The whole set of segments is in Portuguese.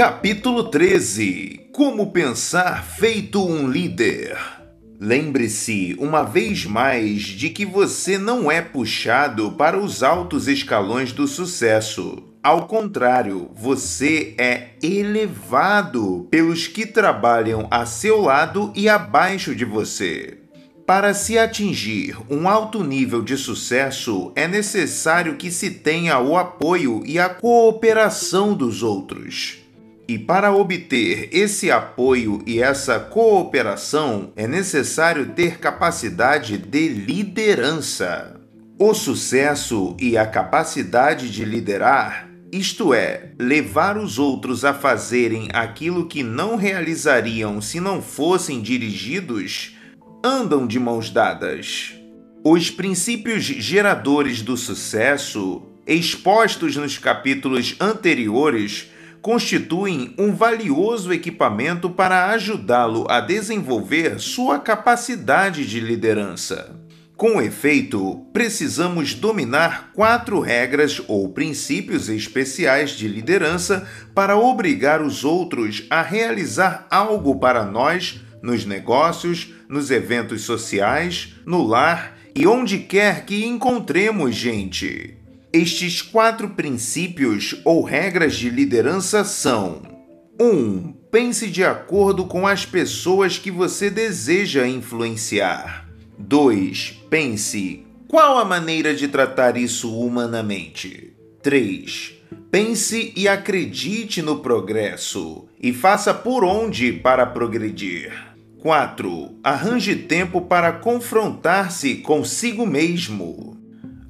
Capítulo 13 Como pensar feito um líder. Lembre-se, uma vez mais, de que você não é puxado para os altos escalões do sucesso. Ao contrário, você é elevado pelos que trabalham a seu lado e abaixo de você. Para se atingir um alto nível de sucesso, é necessário que se tenha o apoio e a cooperação dos outros. E para obter esse apoio e essa cooperação, é necessário ter capacidade de liderança. O sucesso e a capacidade de liderar, isto é, levar os outros a fazerem aquilo que não realizariam se não fossem dirigidos, andam de mãos dadas. Os princípios geradores do sucesso, expostos nos capítulos anteriores, constituem um valioso equipamento para ajudá-lo a desenvolver sua capacidade de liderança. Com efeito, precisamos dominar quatro regras ou princípios especiais de liderança para obrigar os outros a realizar algo para nós nos negócios, nos eventos sociais, no lar e onde quer que encontremos gente. Estes quatro princípios ou regras de liderança são: 1. Um, pense de acordo com as pessoas que você deseja influenciar. 2. Pense qual a maneira de tratar isso humanamente. 3. Pense e acredite no progresso e faça por onde para progredir. 4. Arranje tempo para confrontar-se consigo mesmo.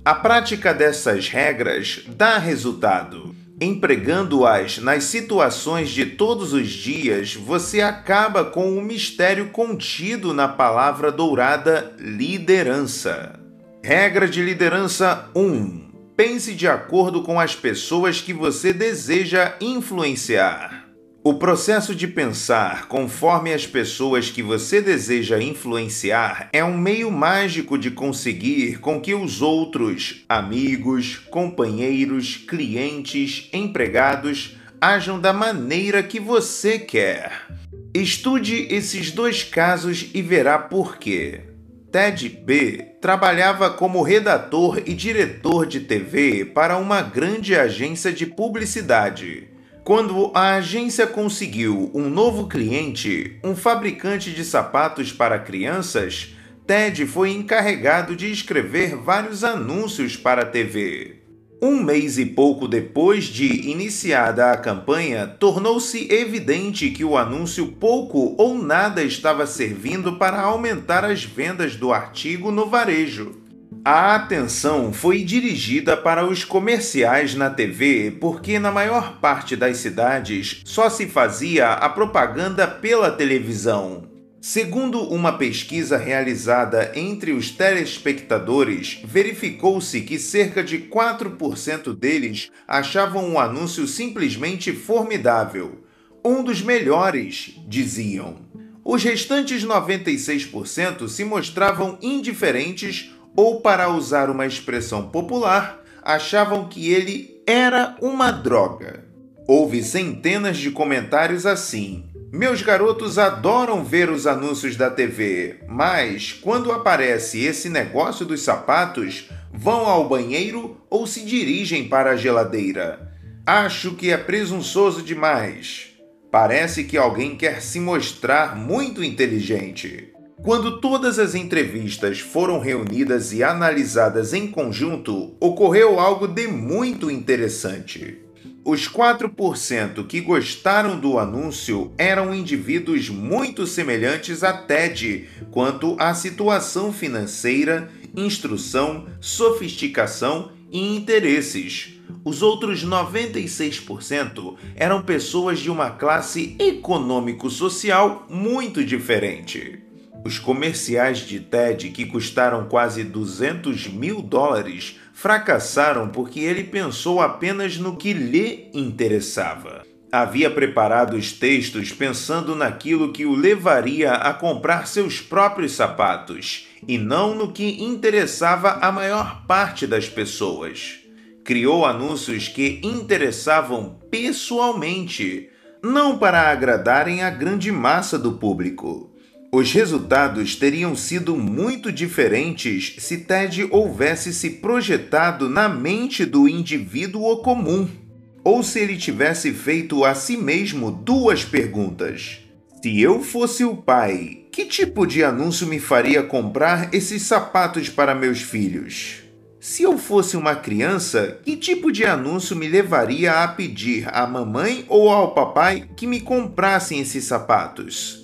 A prática dessas regras dá resultado. Empregando-as nas situações de todos os dias, você acaba com o mistério contido na palavra dourada liderança. Regra de liderança 1. Pense de acordo com as pessoas que você deseja influenciar. O processo de pensar conforme as pessoas que você deseja influenciar é um meio mágico de conseguir com que os outros, amigos, companheiros, clientes, empregados, ajam da maneira que você quer. Estude esses dois casos e verá por quê. Ted B trabalhava como redator e diretor de TV para uma grande agência de publicidade. Quando a agência conseguiu um novo cliente, um fabricante de sapatos para crianças, Ted foi encarregado de escrever vários anúncios para a TV. Um mês e pouco depois de iniciada a campanha, tornou-se evidente que o anúncio pouco ou nada estava servindo para aumentar as vendas do artigo no varejo. A atenção foi dirigida para os comerciais na TV porque, na maior parte das cidades, só se fazia a propaganda pela televisão. Segundo uma pesquisa realizada entre os telespectadores, verificou-se que cerca de 4% deles achavam o anúncio simplesmente formidável. Um dos melhores, diziam. Os restantes 96% se mostravam indiferentes ou, para usar uma expressão popular, achavam que ele era uma droga. Houve centenas de comentários assim. Meus garotos adoram ver os anúncios da TV, mas quando aparece esse negócio dos sapatos, vão ao banheiro ou se dirigem para a geladeira. Acho que é presunçoso demais. Parece que alguém quer se mostrar muito inteligente. Quando todas as entrevistas foram reunidas e analisadas em conjunto, ocorreu algo de muito interessante. Os 4% que gostaram do anúncio eram indivíduos muito semelhantes a Ted quanto à situação financeira, instrução, sofisticação e interesses. Os outros 96% eram pessoas de uma classe econômico-social muito diferente. Os comerciais de TED, que custaram quase 200 mil dólares, fracassaram porque ele pensou apenas no que lhe interessava. Havia preparado os textos pensando naquilo que o levaria a comprar seus próprios sapatos e não no que interessava a maior parte das pessoas. Criou anúncios que interessavam pessoalmente não para agradarem a grande massa do público. Os resultados teriam sido muito diferentes se Ted houvesse se projetado na mente do indivíduo comum, ou se ele tivesse feito a si mesmo duas perguntas. Se eu fosse o pai, que tipo de anúncio me faria comprar esses sapatos para meus filhos? Se eu fosse uma criança, que tipo de anúncio me levaria a pedir à mamãe ou ao papai que me comprassem esses sapatos?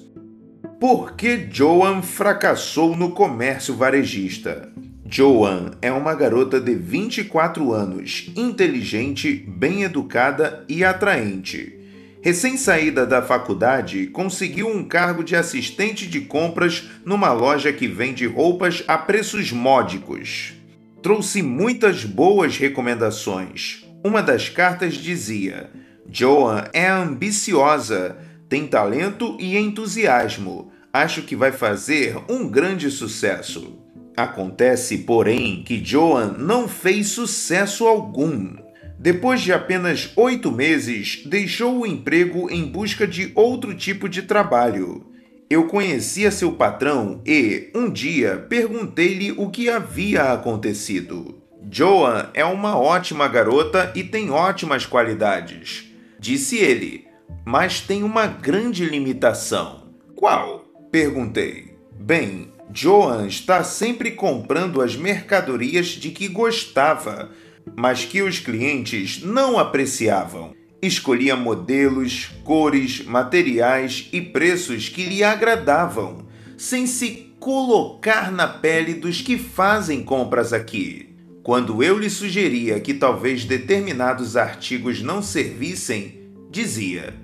Por que Joan fracassou no comércio varejista? Joan é uma garota de 24 anos, inteligente, bem educada e atraente. Recém-saída da faculdade, conseguiu um cargo de assistente de compras numa loja que vende roupas a preços módicos trouxe muitas boas recomendações. Uma das cartas dizia: Joan é ambiciosa, tem talento e entusiasmo. Acho que vai fazer um grande sucesso. Acontece, porém, que Joan não fez sucesso algum. Depois de apenas oito meses, deixou o emprego em busca de outro tipo de trabalho. Eu conhecia seu patrão e, um dia, perguntei-lhe o que havia acontecido. Joan é uma ótima garota e tem ótimas qualidades, disse ele, mas tem uma grande limitação. Qual? perguntei. Bem, Joan está sempre comprando as mercadorias de que gostava, mas que os clientes não apreciavam. Escolhia modelos, cores, materiais e preços que lhe agradavam, sem se colocar na pele dos que fazem compras aqui. Quando eu lhe sugeria que talvez determinados artigos não servissem, dizia: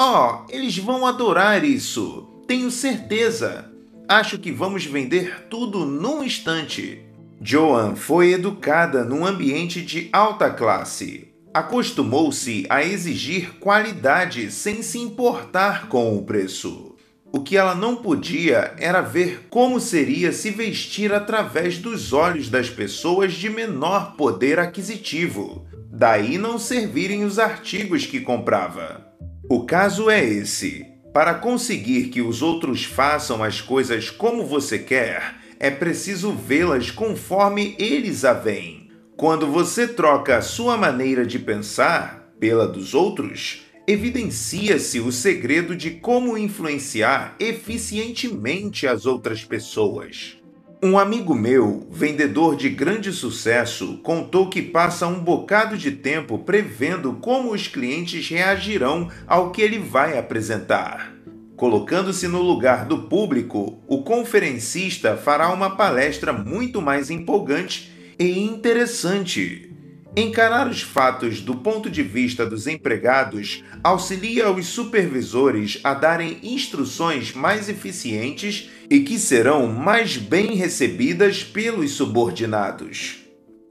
Oh, eles vão adorar isso, tenho certeza. Acho que vamos vender tudo num instante. Joan foi educada num ambiente de alta classe, acostumou-se a exigir qualidade sem se importar com o preço. O que ela não podia era ver como seria se vestir através dos olhos das pessoas de menor poder aquisitivo, daí não servirem os artigos que comprava. O caso é esse: para conseguir que os outros façam as coisas como você quer, é preciso vê-las conforme eles a veem. Quando você troca a sua maneira de pensar pela dos outros, evidencia-se o segredo de como influenciar eficientemente as outras pessoas. Um amigo meu, vendedor de grande sucesso, contou que passa um bocado de tempo prevendo como os clientes reagirão ao que ele vai apresentar. Colocando-se no lugar do público, o conferencista fará uma palestra muito mais empolgante e interessante. Encarar os fatos do ponto de vista dos empregados auxilia os supervisores a darem instruções mais eficientes e que serão mais bem recebidas pelos subordinados.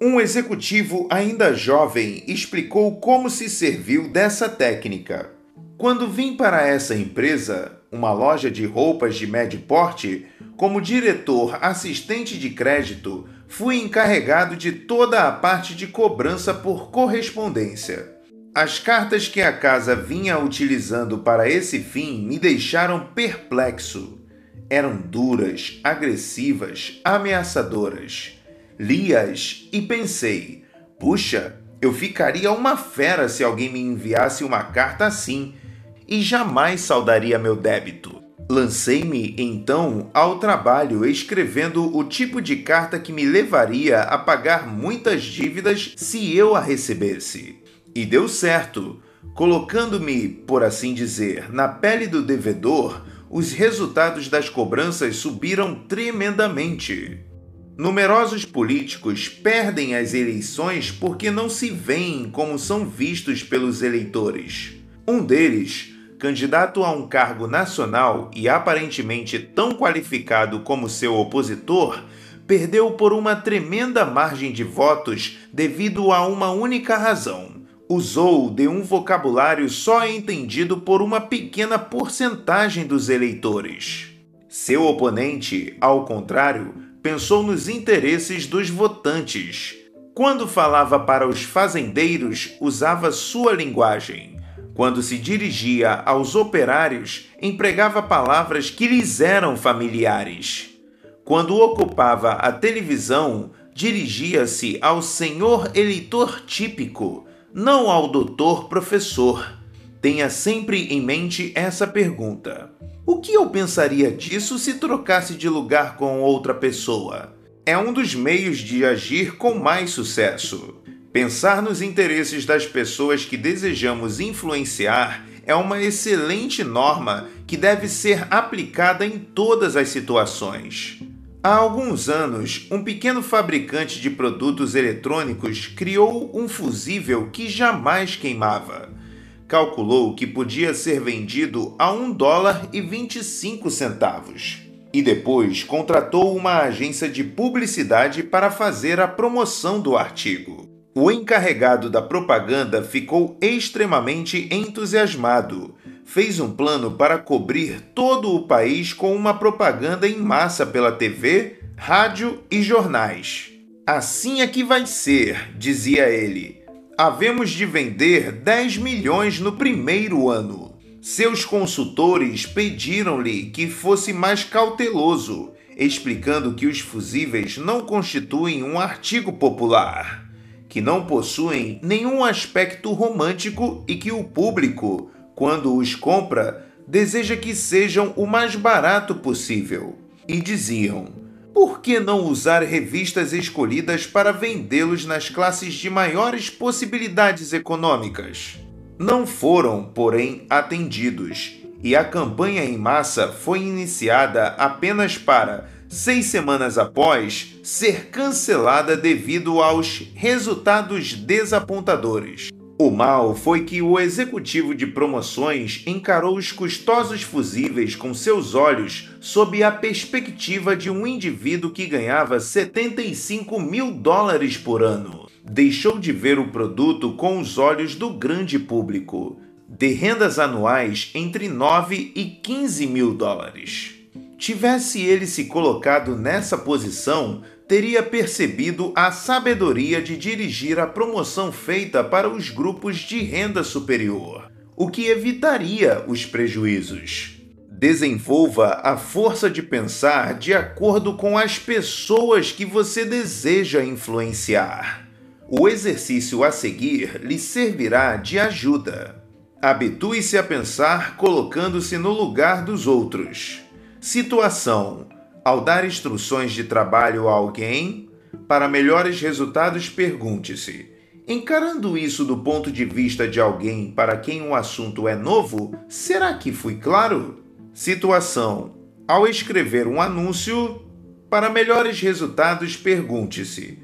Um executivo ainda jovem explicou como se serviu dessa técnica. Quando vim para essa empresa, uma loja de roupas de médio porte, como diretor assistente de crédito, fui encarregado de toda a parte de cobrança por correspondência. As cartas que a casa vinha utilizando para esse fim me deixaram perplexo. Eram duras, agressivas, ameaçadoras. Li-as e pensei: puxa, eu ficaria uma fera se alguém me enviasse uma carta assim e jamais saudaria meu débito. Lancei-me então ao trabalho escrevendo o tipo de carta que me levaria a pagar muitas dívidas se eu a recebesse. E deu certo. Colocando-me, por assim dizer, na pele do devedor, os resultados das cobranças subiram tremendamente. Numerosos políticos perdem as eleições porque não se veem como são vistos pelos eleitores. Um deles, candidato a um cargo nacional e aparentemente tão qualificado como seu opositor, perdeu por uma tremenda margem de votos devido a uma única razão. Usou de um vocabulário só entendido por uma pequena porcentagem dos eleitores. Seu oponente, ao contrário, pensou nos interesses dos votantes. Quando falava para os fazendeiros, usava sua linguagem Quando se dirigia aos operários, empregava palavras que lhes eram familiares. Quando ocupava a televisão, dirigia-se ao senhor eleitor típico, não ao doutor professor. Tenha sempre em mente essa pergunta: O que eu pensaria disso se trocasse de lugar com outra pessoa? É um dos meios de agir com mais sucesso. Pensar nos interesses das pessoas que desejamos influenciar é uma excelente norma que deve ser aplicada em todas as situações. Há alguns anos, um pequeno fabricante de produtos eletrônicos criou um fusível que jamais queimava. Calculou que podia ser vendido a 1 dólar e 25 centavos. E depois contratou uma agência de publicidade para fazer a promoção do artigo. O encarregado da propaganda ficou extremamente entusiasmado fez um plano para cobrir todo o país com uma propaganda em massa pela TV, rádio e jornais. Assim é que vai ser, dizia ele. Havemos de vender 10 milhões no primeiro ano. Seus consultores pediram-lhe que fosse mais cauteloso, explicando que os fusíveis não constituem um artigo popular, que não possuem nenhum aspecto romântico e que o público quando os compra, deseja que sejam o mais barato possível. E diziam: por que não usar revistas escolhidas para vendê-los nas classes de maiores possibilidades econômicas? Não foram, porém, atendidos, e a campanha em massa foi iniciada apenas para, seis semanas após, ser cancelada devido aos resultados desapontadores. O mal foi que o executivo de promoções encarou os custosos fusíveis com seus olhos sob a perspectiva de um indivíduo que ganhava 75 mil dólares por ano. Deixou de ver o produto com os olhos do grande público, de rendas anuais entre 9 e 15 mil dólares. Tivesse ele se colocado nessa posição, teria percebido a sabedoria de dirigir a promoção feita para os grupos de renda superior, o que evitaria os prejuízos. Desenvolva a força de pensar de acordo com as pessoas que você deseja influenciar. O exercício a seguir lhe servirá de ajuda. Habitue-se a pensar colocando-se no lugar dos outros. Situação: ao dar instruções de trabalho a alguém, para melhores resultados, pergunte-se: encarando isso do ponto de vista de alguém para quem o assunto é novo, será que fui claro? Situação: ao escrever um anúncio, para melhores resultados, pergunte-se: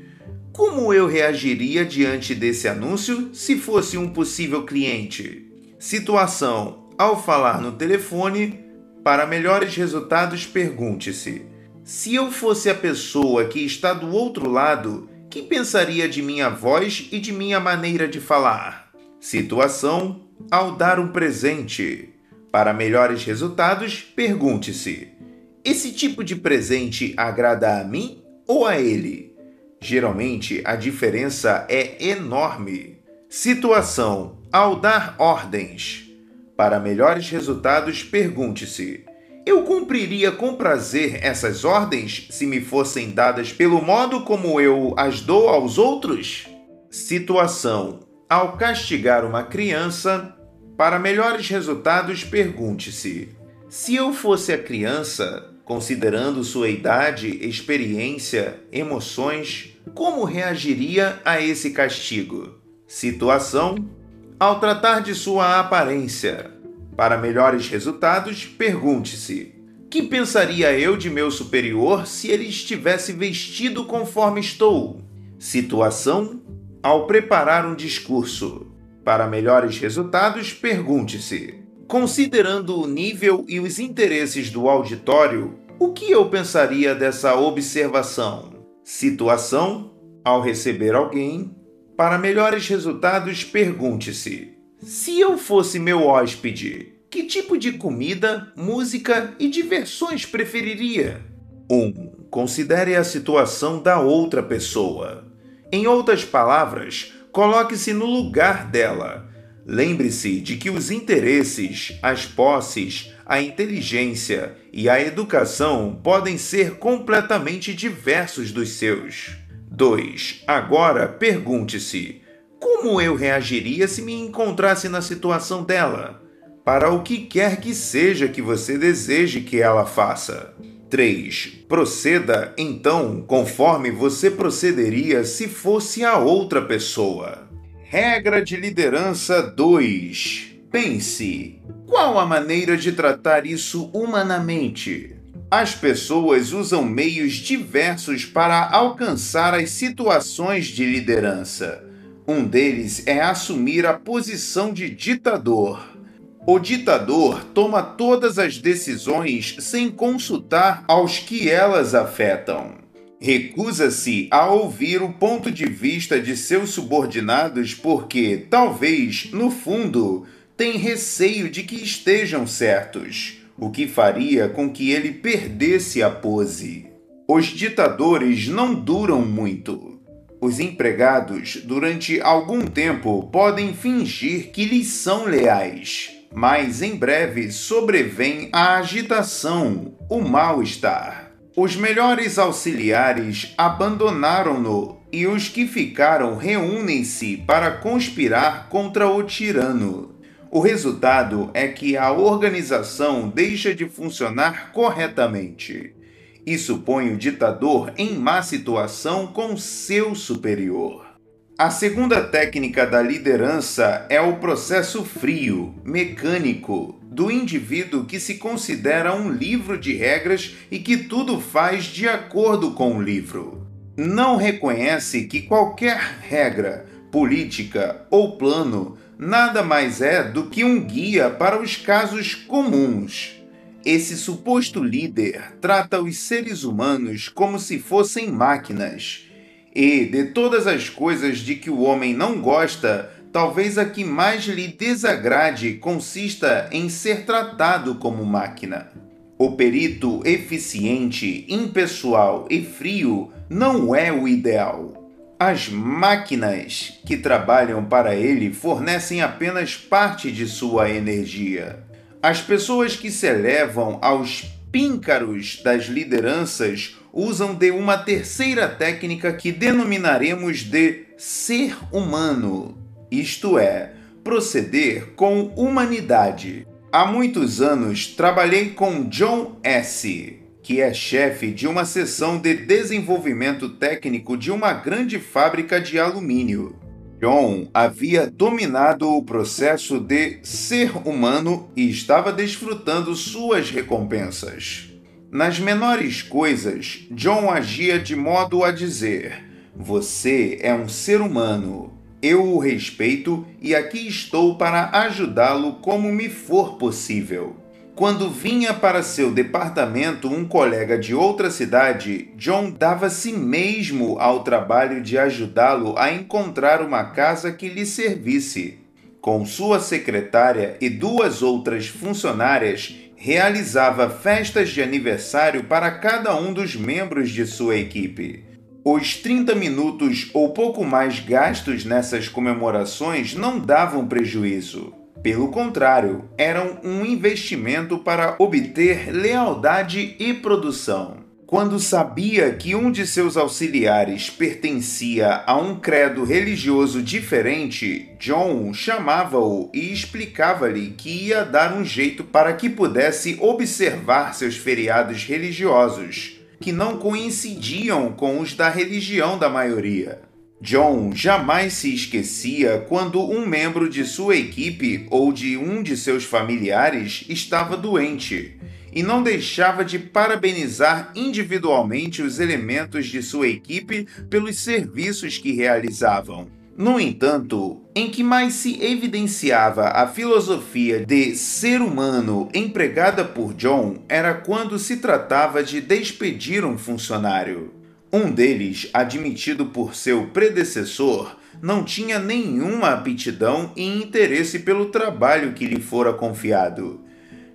como eu reagiria diante desse anúncio se fosse um possível cliente? Situação: ao falar no telefone, para melhores resultados, pergunte-se: se eu fosse a pessoa que está do outro lado, que pensaria de minha voz e de minha maneira de falar? Situação: ao dar um presente. Para melhores resultados, pergunte-se: esse tipo de presente agrada a mim ou a ele? Geralmente a diferença é enorme. Situação: ao dar ordens. Para melhores resultados, pergunte-se: eu cumpriria com prazer essas ordens se me fossem dadas pelo modo como eu as dou aos outros? Situação: ao castigar uma criança, para melhores resultados, pergunte-se: se eu fosse a criança, considerando sua idade, experiência, emoções, como reagiria a esse castigo? Situação: ao tratar de sua aparência. Para melhores resultados, pergunte-se: que pensaria eu de meu superior se ele estivesse vestido conforme estou? Situação: ao preparar um discurso. Para melhores resultados, pergunte-se: considerando o nível e os interesses do auditório, o que eu pensaria dessa observação? Situação: ao receber alguém, para melhores resultados, pergunte-se: se eu fosse meu hóspede, que tipo de comida, música e diversões preferiria? 1. Um, considere a situação da outra pessoa. Em outras palavras, coloque-se no lugar dela. Lembre-se de que os interesses, as posses, a inteligência e a educação podem ser completamente diversos dos seus. 2. Agora pergunte-se: como eu reagiria se me encontrasse na situação dela? Para o que quer que seja que você deseje que ela faça. 3. Proceda, então, conforme você procederia se fosse a outra pessoa. Regra de liderança 2. Pense: qual a maneira de tratar isso humanamente? As pessoas usam meios diversos para alcançar as situações de liderança. Um deles é assumir a posição de ditador. O ditador toma todas as decisões sem consultar aos que elas afetam. Recusa-se a ouvir o ponto de vista de seus subordinados porque, talvez, no fundo, tem receio de que estejam certos, o que faria com que ele perdesse a pose. Os ditadores não duram muito. Os empregados, durante algum tempo, podem fingir que lhes são leais, mas em breve sobrevém a agitação, o mal-estar. Os melhores auxiliares abandonaram-no e os que ficaram reúnem-se para conspirar contra o tirano. O resultado é que a organização deixa de funcionar corretamente. Isso põe o ditador em má situação com seu superior. A segunda técnica da liderança é o processo frio, mecânico, do indivíduo que se considera um livro de regras e que tudo faz de acordo com o livro. Não reconhece que qualquer regra, política ou plano nada mais é do que um guia para os casos comuns esse suposto líder trata os seres humanos como se fossem máquinas. E, de todas as coisas de que o homem não gosta, talvez a que mais lhe desagrade consista em ser tratado como máquina. O perito eficiente, impessoal e frio não é o ideal. As máquinas que trabalham para ele fornecem apenas parte de sua energia. As pessoas que se elevam aos píncaros das lideranças usam de uma terceira técnica que denominaremos de ser humano, isto é, proceder com humanidade. Há muitos anos trabalhei com John S., que é chefe de uma seção de desenvolvimento técnico de uma grande fábrica de alumínio. John havia dominado o processo de ser humano e estava desfrutando suas recompensas. Nas menores coisas, John agia de modo a dizer: Você é um ser humano. Eu o respeito e aqui estou para ajudá-lo como me for possível. Quando vinha para seu departamento um colega de outra cidade, John dava-se mesmo ao trabalho de ajudá-lo a encontrar uma casa que lhe servisse. Com sua secretária e duas outras funcionárias, realizava festas de aniversário para cada um dos membros de sua equipe. Os 30 minutos ou pouco mais gastos nessas comemorações não davam prejuízo. Pelo contrário, eram um investimento para obter lealdade e produção. Quando sabia que um de seus auxiliares pertencia a um credo religioso diferente, John chamava-o e explicava-lhe que ia dar um jeito para que pudesse observar seus feriados religiosos, que não coincidiam com os da religião da maioria. John jamais se esquecia quando um membro de sua equipe ou de um de seus familiares estava doente e não deixava de parabenizar individualmente os elementos de sua equipe pelos serviços que realizavam. No entanto, em que mais se evidenciava a filosofia de ser humano empregada por John era quando se tratava de despedir um funcionário. Um deles, admitido por seu predecessor, não tinha nenhuma aptidão e interesse pelo trabalho que lhe fora confiado.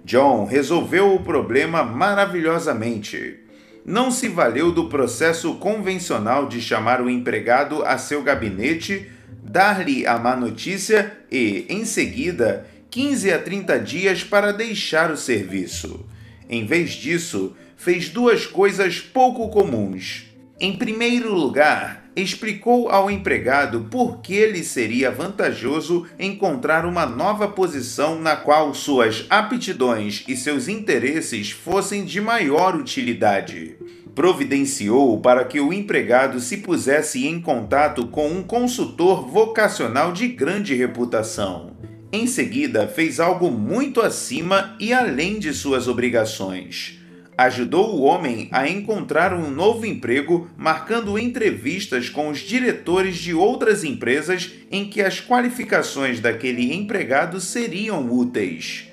John resolveu o problema maravilhosamente. Não se valeu do processo convencional de chamar o empregado a seu gabinete, dar-lhe a má notícia e, em seguida, 15 a 30 dias para deixar o serviço. Em vez disso, fez duas coisas pouco comuns. Em primeiro lugar, explicou ao empregado por que lhe seria vantajoso encontrar uma nova posição na qual suas aptidões e seus interesses fossem de maior utilidade. Providenciou para que o empregado se pusesse em contato com um consultor vocacional de grande reputação. Em seguida, fez algo muito acima e além de suas obrigações ajudou o homem a encontrar um novo emprego, marcando entrevistas com os diretores de outras empresas em que as qualificações daquele empregado seriam úteis.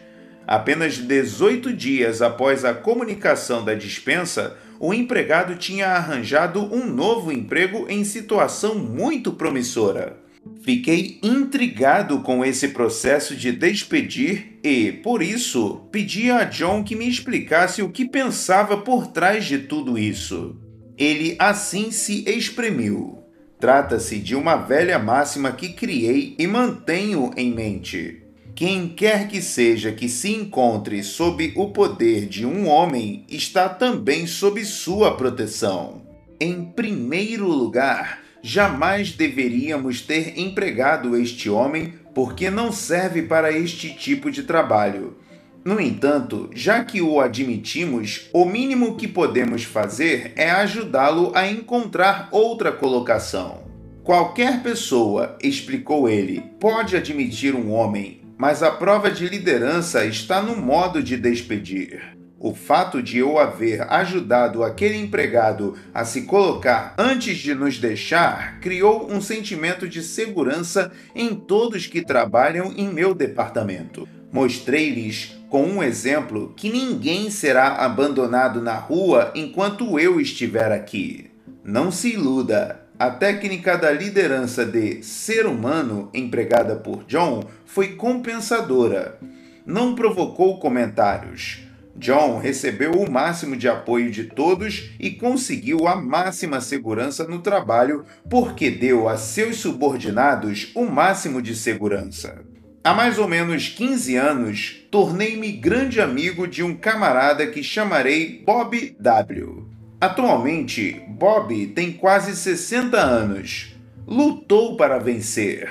Apenas 18 dias após a comunicação da dispensa, o empregado tinha arranjado um novo emprego em situação muito promissora. Fiquei intrigado com esse processo de despedir e, por isso, pedi a John que me explicasse o que pensava por trás de tudo isso. Ele assim se exprimiu. Trata-se de uma velha máxima que criei e mantenho em mente. Quem quer que seja que se encontre sob o poder de um homem está também sob sua proteção. Em primeiro lugar, jamais deveríamos ter empregado este homem porque não serve para este tipo de trabalho. No entanto, já que o admitimos, o mínimo que podemos fazer é ajudá-lo a encontrar outra colocação. Qualquer pessoa, explicou ele, pode admitir um homem, mas a prova de liderança está no modo de despedir. O fato de eu haver ajudado aquele empregado a se colocar antes de nos deixar criou um sentimento de segurança em todos que trabalham em meu departamento. Mostrei-lhes com um exemplo que ninguém será abandonado na rua enquanto eu estiver aqui. Não se iluda, a técnica da liderança de ser humano empregada por John foi compensadora. Não provocou comentários John recebeu o máximo de apoio de todos e conseguiu a máxima segurança no trabalho porque deu a seus subordinados o máximo de segurança. Há mais ou menos 15 anos, tornei-me grande amigo de um camarada que chamarei Bob W. Atualmente, Bob tem quase 60 anos. Lutou para vencer,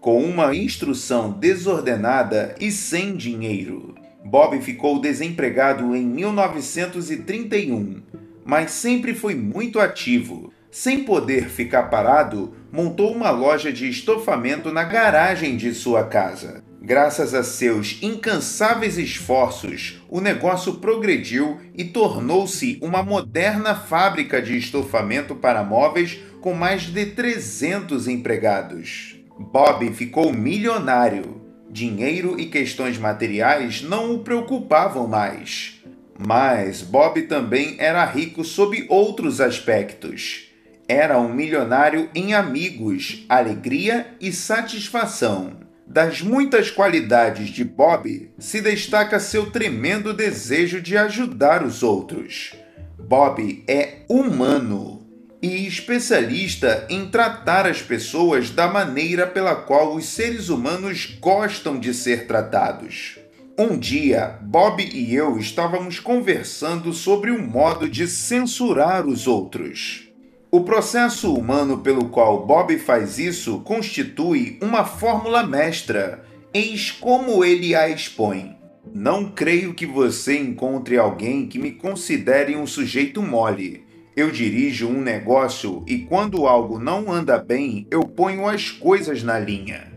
com uma instrução desordenada e sem dinheiro. Bob ficou desempregado em 1931, mas sempre foi muito ativo. Sem poder ficar parado, montou uma loja de estofamento na garagem de sua casa. Graças a seus incansáveis esforços, o negócio progrediu e tornou-se uma moderna fábrica de estofamento para móveis com mais de 300 empregados. Bob ficou milionário Dinheiro e questões materiais não o preocupavam mais. Mas Bob também era rico sob outros aspectos. Era um milionário em amigos, alegria e satisfação. Das muitas qualidades de Bob, se destaca seu tremendo desejo de ajudar os outros. Bob é humano e especialista em tratar as pessoas da maneira pela qual os seres humanos gostam de ser tratados. Um dia, Bob e eu estávamos conversando sobre o modo de censurar os outros. O processo humano pelo qual Bob faz isso constitui uma fórmula mestra. Eis como ele a expõe. Não creio que você encontre alguém que me considere um sujeito mole eu dirijo um negócio e quando algo não anda bem, eu ponho as coisas na linha.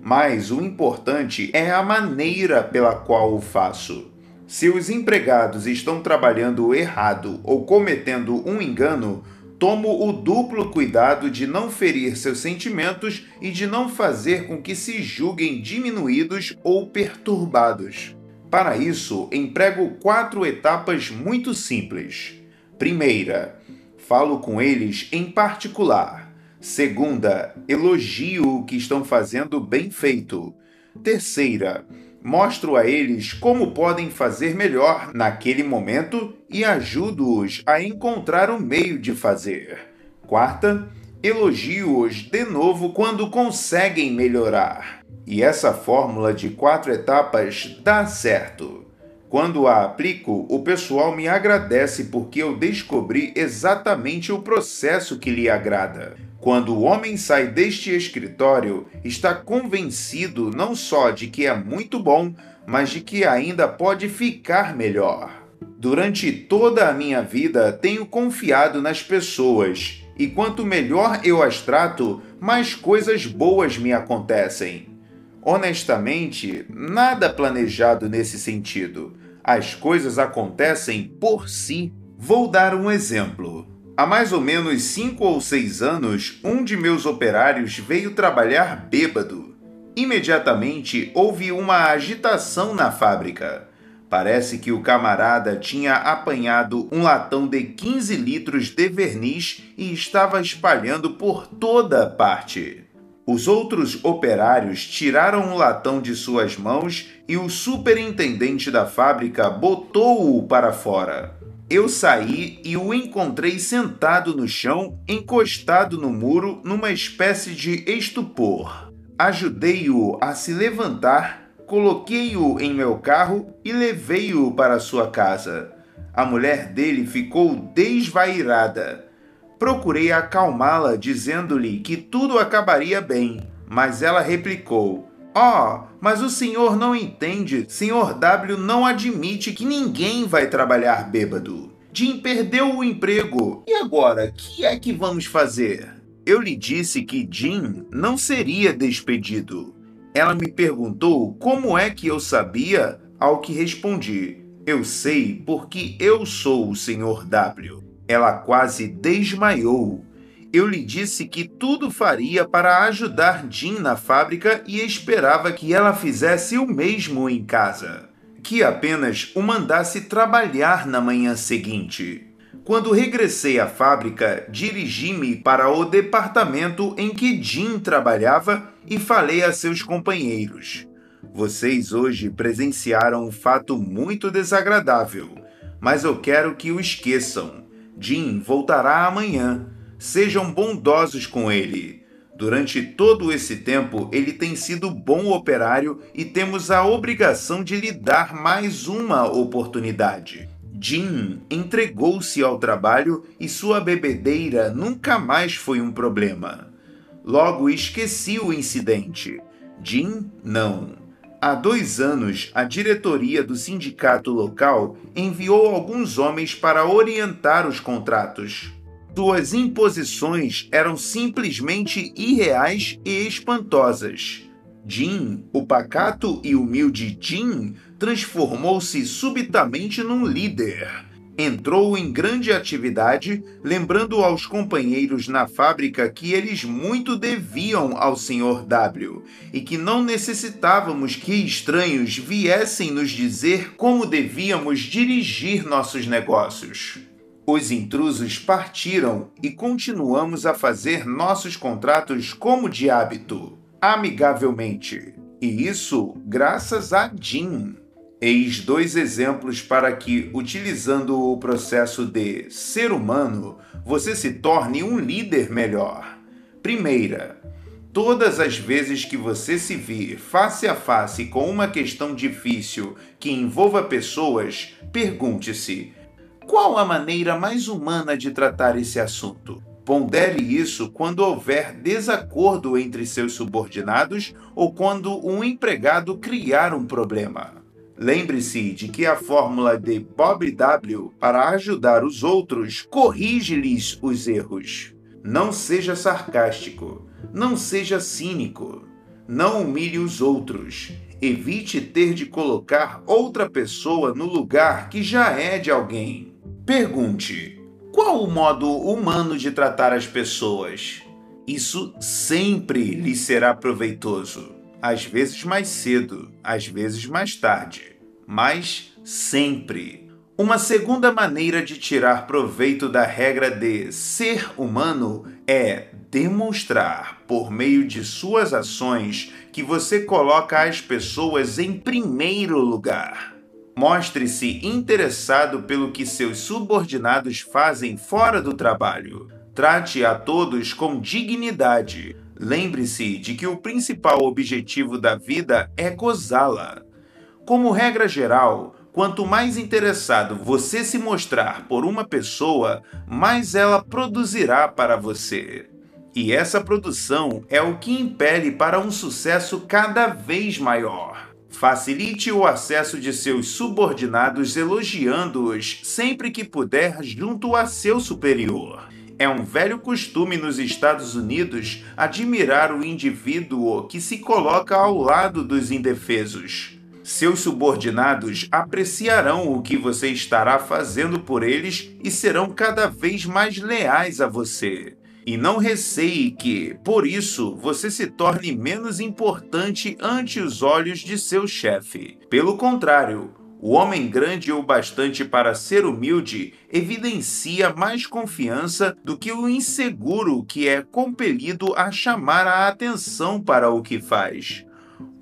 Mas o importante é a maneira pela qual o faço. Se os empregados estão trabalhando errado ou cometendo um engano, tomo o duplo cuidado de não ferir seus sentimentos e de não fazer com que se julguem diminuídos ou perturbados. Para isso, emprego quatro etapas muito simples. Primeira, falo com eles em particular. Segunda, elogio o que estão fazendo bem feito. Terceira, mostro a eles como podem fazer melhor naquele momento e ajudo-os a encontrar o um meio de fazer. Quarta, elogio-os de novo quando conseguem melhorar. E essa fórmula de quatro etapas dá certo. Quando a aplico, o pessoal me agradece porque eu descobri exatamente o processo que lhe agrada. Quando o homem sai deste escritório, está convencido não só de que é muito bom, mas de que ainda pode ficar melhor. Durante toda a minha vida, tenho confiado nas pessoas, e quanto melhor eu as trato, mais coisas boas me acontecem. Honestamente, nada planejado nesse sentido. As coisas acontecem por si. Vou dar um exemplo. Há mais ou menos cinco ou seis anos, um de meus operários veio trabalhar bêbado. Imediatamente houve uma agitação na fábrica. Parece que o camarada tinha apanhado um latão de 15 litros de verniz e estava espalhando por toda parte. Os outros operários tiraram o latão de suas mãos e o superintendente da fábrica botou-o para fora. Eu saí e o encontrei sentado no chão, encostado no muro, numa espécie de estupor. Ajudei-o a se levantar, coloquei-o em meu carro e levei-o para sua casa. A mulher dele ficou desvairada. Procurei acalmá-la, dizendo-lhe que tudo acabaria bem, mas ela replicou: Oh, mas o senhor não entende. Senhor W não admite que ninguém vai trabalhar bêbado. Jim perdeu o emprego. E agora, que é que vamos fazer? Eu lhe disse que Jim não seria despedido. Ela me perguntou como é que eu sabia, ao que respondi: Eu sei porque eu sou o Senhor W. Ela quase desmaiou eu lhe disse que tudo faria para ajudar Jean na fábrica e esperava que ela fizesse o mesmo em casa. Que apenas o mandasse trabalhar na manhã seguinte. Quando regressei à fábrica, dirigi-me para o departamento em que Jim trabalhava e falei a seus companheiros. Vocês hoje presenciaram um fato muito desagradável, mas eu quero que o esqueçam. Jim voltará amanhã Sejam bondosos com ele. Durante todo esse tempo, ele tem sido bom operário e temos a obrigação de lhe dar mais uma oportunidade. Jim entregou-se ao trabalho e sua bebedeira nunca mais foi um problema. Logo esqueci o incidente. Jim, não. Há dois anos, a diretoria do sindicato local enviou alguns homens para orientar os contratos. Suas imposições eram simplesmente irreais e espantosas. Jim, o pacato e humilde Jim, transformou-se subitamente num líder. Entrou em grande atividade, lembrando aos companheiros na fábrica que eles muito deviam ao Sr. W e que não necessitávamos que estranhos viessem nos dizer como devíamos dirigir nossos negócios. Os intrusos partiram e continuamos a fazer nossos contratos como de hábito, amigavelmente. E isso graças a Jim. Eis dois exemplos para que, utilizando o processo de ser humano, você se torne um líder melhor. Primeira, todas as vezes que você se vir face a face com uma questão difícil que envolva pessoas, pergunte-se: qual a maneira mais humana de tratar esse assunto? Pondere isso quando houver desacordo entre seus subordinados ou quando um empregado criar um problema. Lembre-se de que a fórmula de Bob W para ajudar os outros corrige-lhes os erros. Não seja sarcástico, não seja cínico, não humilhe os outros. Evite ter de colocar outra pessoa no lugar que já é de alguém. Pergunte: qual o modo humano de tratar as pessoas? Isso sempre lhe será proveitoso. Às vezes mais cedo, às vezes mais tarde, mas sempre. Uma segunda maneira de tirar proveito da regra de ser humano é demonstrar, por meio de suas ações, que você coloca as pessoas em primeiro lugar. Mostre-se interessado pelo que seus subordinados fazem fora do trabalho. Trate a todos com dignidade. Lembre-se de que o principal objetivo da vida é gozá-la. Como regra geral, quanto mais interessado você se mostrar por uma pessoa, mais ela produzirá para você. E essa produção é o que impele para um sucesso cada vez maior. Facilite o acesso de seus subordinados elogiando-os sempre que puder junto a seu superior. É um velho costume nos Estados Unidos admirar o indivíduo que se coloca ao lado dos indefesos. Seus subordinados apreciarão o que você estará fazendo por eles e serão cada vez mais leais a você. E não receie que, por isso, você se torne menos importante ante os olhos de seu chefe. Pelo contrário, o homem grande o bastante para ser humilde evidencia mais confiança do que o inseguro que é compelido a chamar a atenção para o que faz.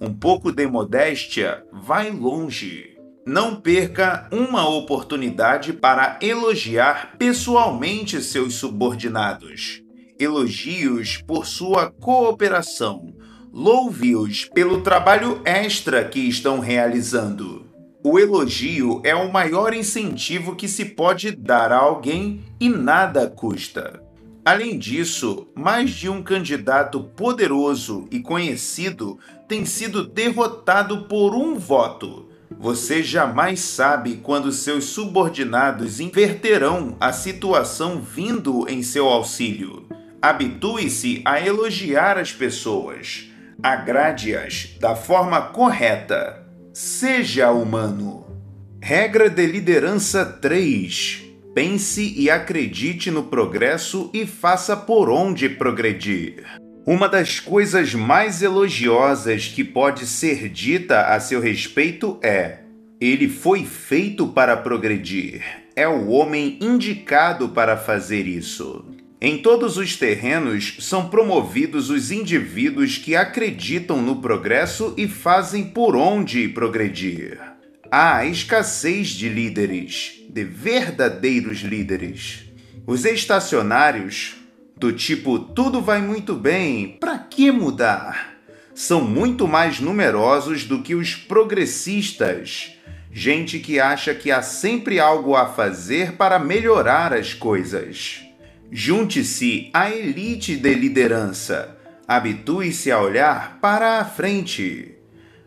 Um pouco de modéstia vai longe. Não perca uma oportunidade para elogiar pessoalmente seus subordinados elogios por sua cooperação. Louve-os pelo trabalho extra que estão realizando. O elogio é o maior incentivo que se pode dar a alguém e nada custa. Além disso, mais de um candidato poderoso e conhecido tem sido derrotado por um voto. Você jamais sabe quando seus subordinados inverterão a situação vindo em seu auxílio. Habitue-se a elogiar as pessoas. Agrade-as da forma correta. Seja humano. Regra de liderança 3. Pense e acredite no progresso e faça por onde progredir. Uma das coisas mais elogiosas que pode ser dita a seu respeito é: ele foi feito para progredir. É o homem indicado para fazer isso. Em todos os terrenos são promovidos os indivíduos que acreditam no progresso e fazem por onde progredir. Há escassez de líderes, de verdadeiros líderes. Os estacionários, do tipo tudo vai muito bem, para que mudar? São muito mais numerosos do que os progressistas, gente que acha que há sempre algo a fazer para melhorar as coisas. Junte-se à elite de liderança. Habitue-se a olhar para a frente.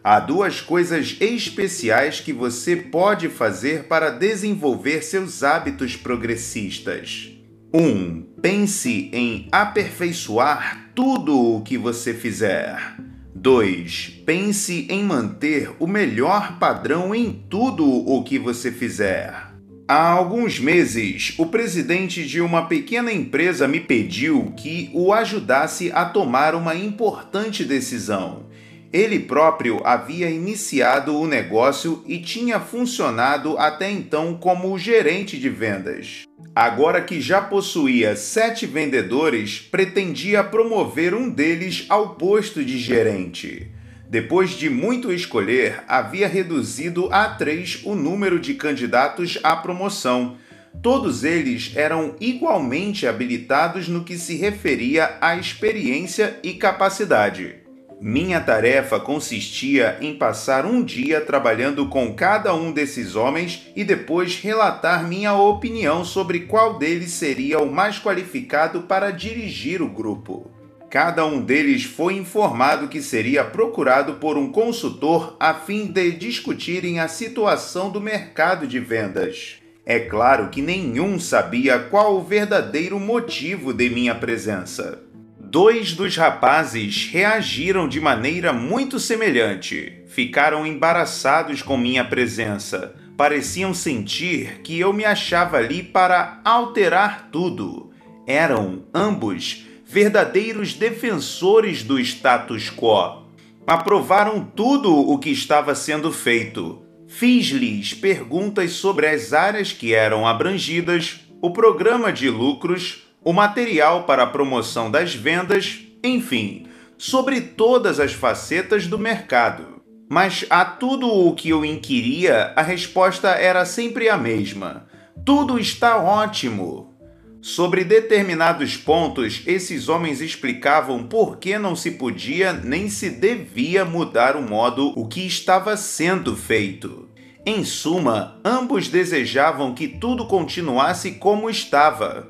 Há duas coisas especiais que você pode fazer para desenvolver seus hábitos progressistas. 1. Um, pense em aperfeiçoar tudo o que você fizer. 2. Pense em manter o melhor padrão em tudo o que você fizer. Há alguns meses, o presidente de uma pequena empresa me pediu que o ajudasse a tomar uma importante decisão. Ele próprio havia iniciado o negócio e tinha funcionado até então como gerente de vendas. Agora que já possuía sete vendedores, pretendia promover um deles ao posto de gerente. Depois de muito escolher, havia reduzido a três o número de candidatos à promoção. Todos eles eram igualmente habilitados no que se referia à experiência e capacidade. Minha tarefa consistia em passar um dia trabalhando com cada um desses homens e depois relatar minha opinião sobre qual deles seria o mais qualificado para dirigir o grupo. Cada um deles foi informado que seria procurado por um consultor a fim de discutirem a situação do mercado de vendas. É claro que nenhum sabia qual o verdadeiro motivo de minha presença. Dois dos rapazes reagiram de maneira muito semelhante. Ficaram embaraçados com minha presença. Pareciam sentir que eu me achava ali para alterar tudo. Eram, ambos, verdadeiros defensores do status quo. Aprovaram tudo o que estava sendo feito. Fiz-lhes perguntas sobre as áreas que eram abrangidas, o programa de lucros, o material para a promoção das vendas, enfim, sobre todas as facetas do mercado. Mas a tudo o que eu inquiria, a resposta era sempre a mesma: tudo está ótimo. Sobre determinados pontos, esses homens explicavam por que não se podia nem se devia mudar o modo o que estava sendo feito. Em suma, ambos desejavam que tudo continuasse como estava.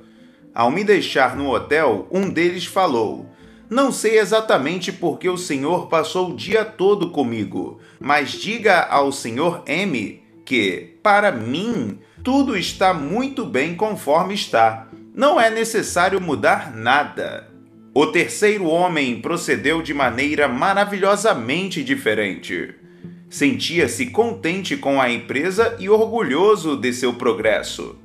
Ao me deixar no hotel, um deles falou: Não sei exatamente por que o senhor passou o dia todo comigo, mas diga ao senhor M que, para mim, tudo está muito bem conforme está. Não é necessário mudar nada. O terceiro homem procedeu de maneira maravilhosamente diferente. Sentia-se contente com a empresa e orgulhoso de seu progresso,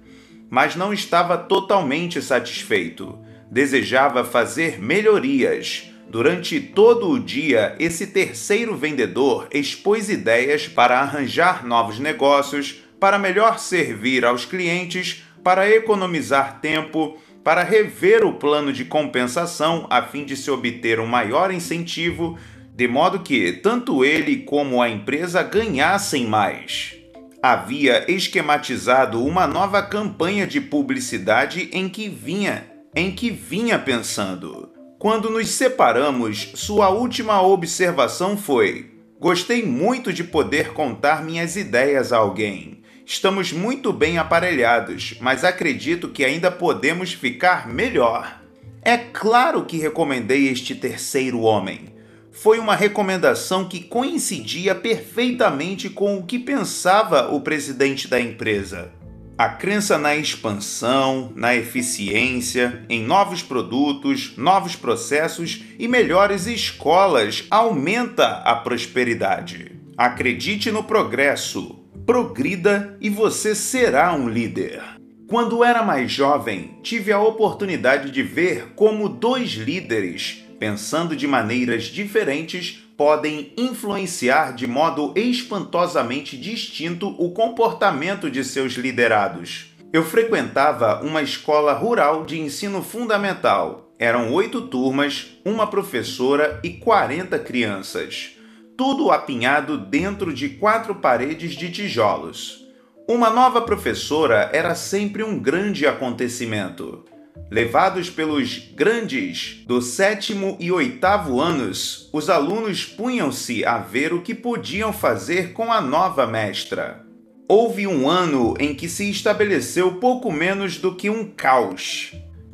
mas não estava totalmente satisfeito. Desejava fazer melhorias. Durante todo o dia, esse terceiro vendedor expôs ideias para arranjar novos negócios, para melhor servir aos clientes, para economizar tempo, para rever o plano de compensação a fim de se obter um maior incentivo de modo que tanto ele como a empresa ganhassem mais. Havia esquematizado uma nova campanha de publicidade em que vinha, em que vinha pensando. Quando nos separamos, sua última observação foi: Gostei muito de poder contar minhas ideias a alguém. Estamos muito bem aparelhados, mas acredito que ainda podemos ficar melhor. É claro que recomendei este terceiro homem foi uma recomendação que coincidia perfeitamente com o que pensava o presidente da empresa. A crença na expansão, na eficiência, em novos produtos, novos processos e melhores escolas aumenta a prosperidade. Acredite no progresso, progrida e você será um líder. Quando era mais jovem, tive a oportunidade de ver como dois líderes pensando de maneiras diferentes, podem influenciar de modo espantosamente distinto o comportamento de seus liderados. Eu frequentava uma escola rural de ensino fundamental. Eram oito turmas, uma professora e 40 crianças. Tudo apinhado dentro de quatro paredes de tijolos. Uma nova professora era sempre um grande acontecimento. Levados pelos grandes do sétimo e oitavo anos, os alunos punham-se a ver o que podiam fazer com a nova mestra. Houve um ano em que se estabeleceu pouco menos do que um caos.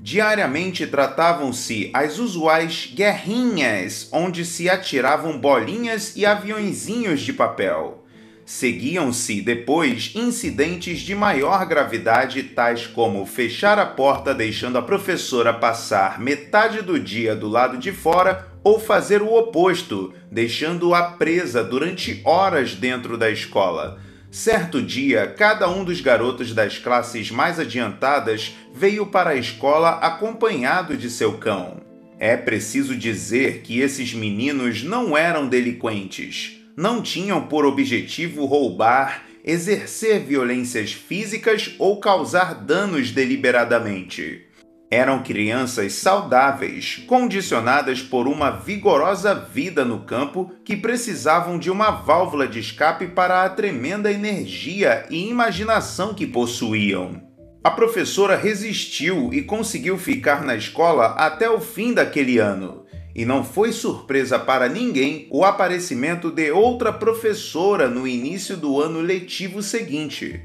Diariamente tratavam-se as usuais guerrinhas, onde se atiravam bolinhas e aviõezinhos de papel. Seguiam-se depois incidentes de maior gravidade, tais como fechar a porta deixando a professora passar metade do dia do lado de fora ou fazer o oposto, deixando-a presa durante horas dentro da escola. Certo dia, cada um dos garotos das classes mais adiantadas veio para a escola acompanhado de seu cão. É preciso dizer que esses meninos não eram delinquentes não tinham por objetivo roubar, exercer violências físicas ou causar danos deliberadamente. Eram crianças saudáveis, condicionadas por uma vigorosa vida no campo que precisavam de uma válvula de escape para a tremenda energia e imaginação que possuíam. A professora resistiu e conseguiu ficar na escola até o fim daquele ano e não foi surpresa para ninguém o aparecimento de outra professora no início do ano letivo seguinte.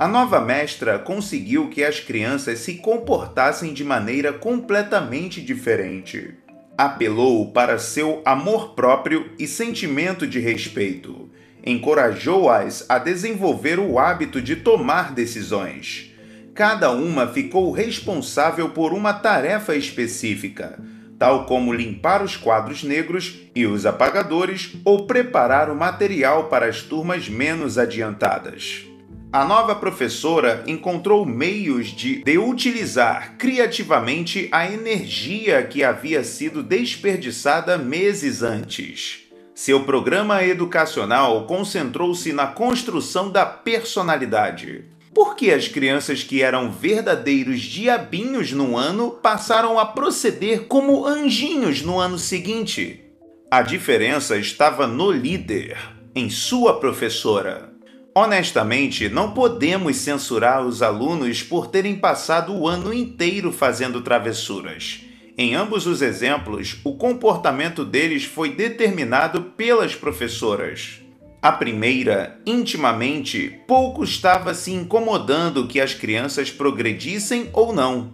A nova mestra conseguiu que as crianças se comportassem de maneira completamente diferente. Apelou para seu amor próprio e sentimento de respeito. Encorajou-as a desenvolver o hábito de tomar decisões. Cada uma ficou responsável por uma tarefa específica tal como limpar os quadros negros e os apagadores ou preparar o material para as turmas menos adiantadas. A nova professora encontrou meios de, de utilizar criativamente a energia que havia sido desperdiçada meses antes. Seu programa educacional concentrou-se na construção da personalidade, por que as crianças que eram verdadeiros diabinhos no ano passaram a proceder como anjinhos no ano seguinte? A diferença estava no líder, em sua professora. Honestamente, não podemos censurar os alunos por terem passado o ano inteiro fazendo travessuras. Em ambos os exemplos, o comportamento deles foi determinado pelas professoras. A primeira, intimamente, pouco estava se incomodando que as crianças progredissem ou não.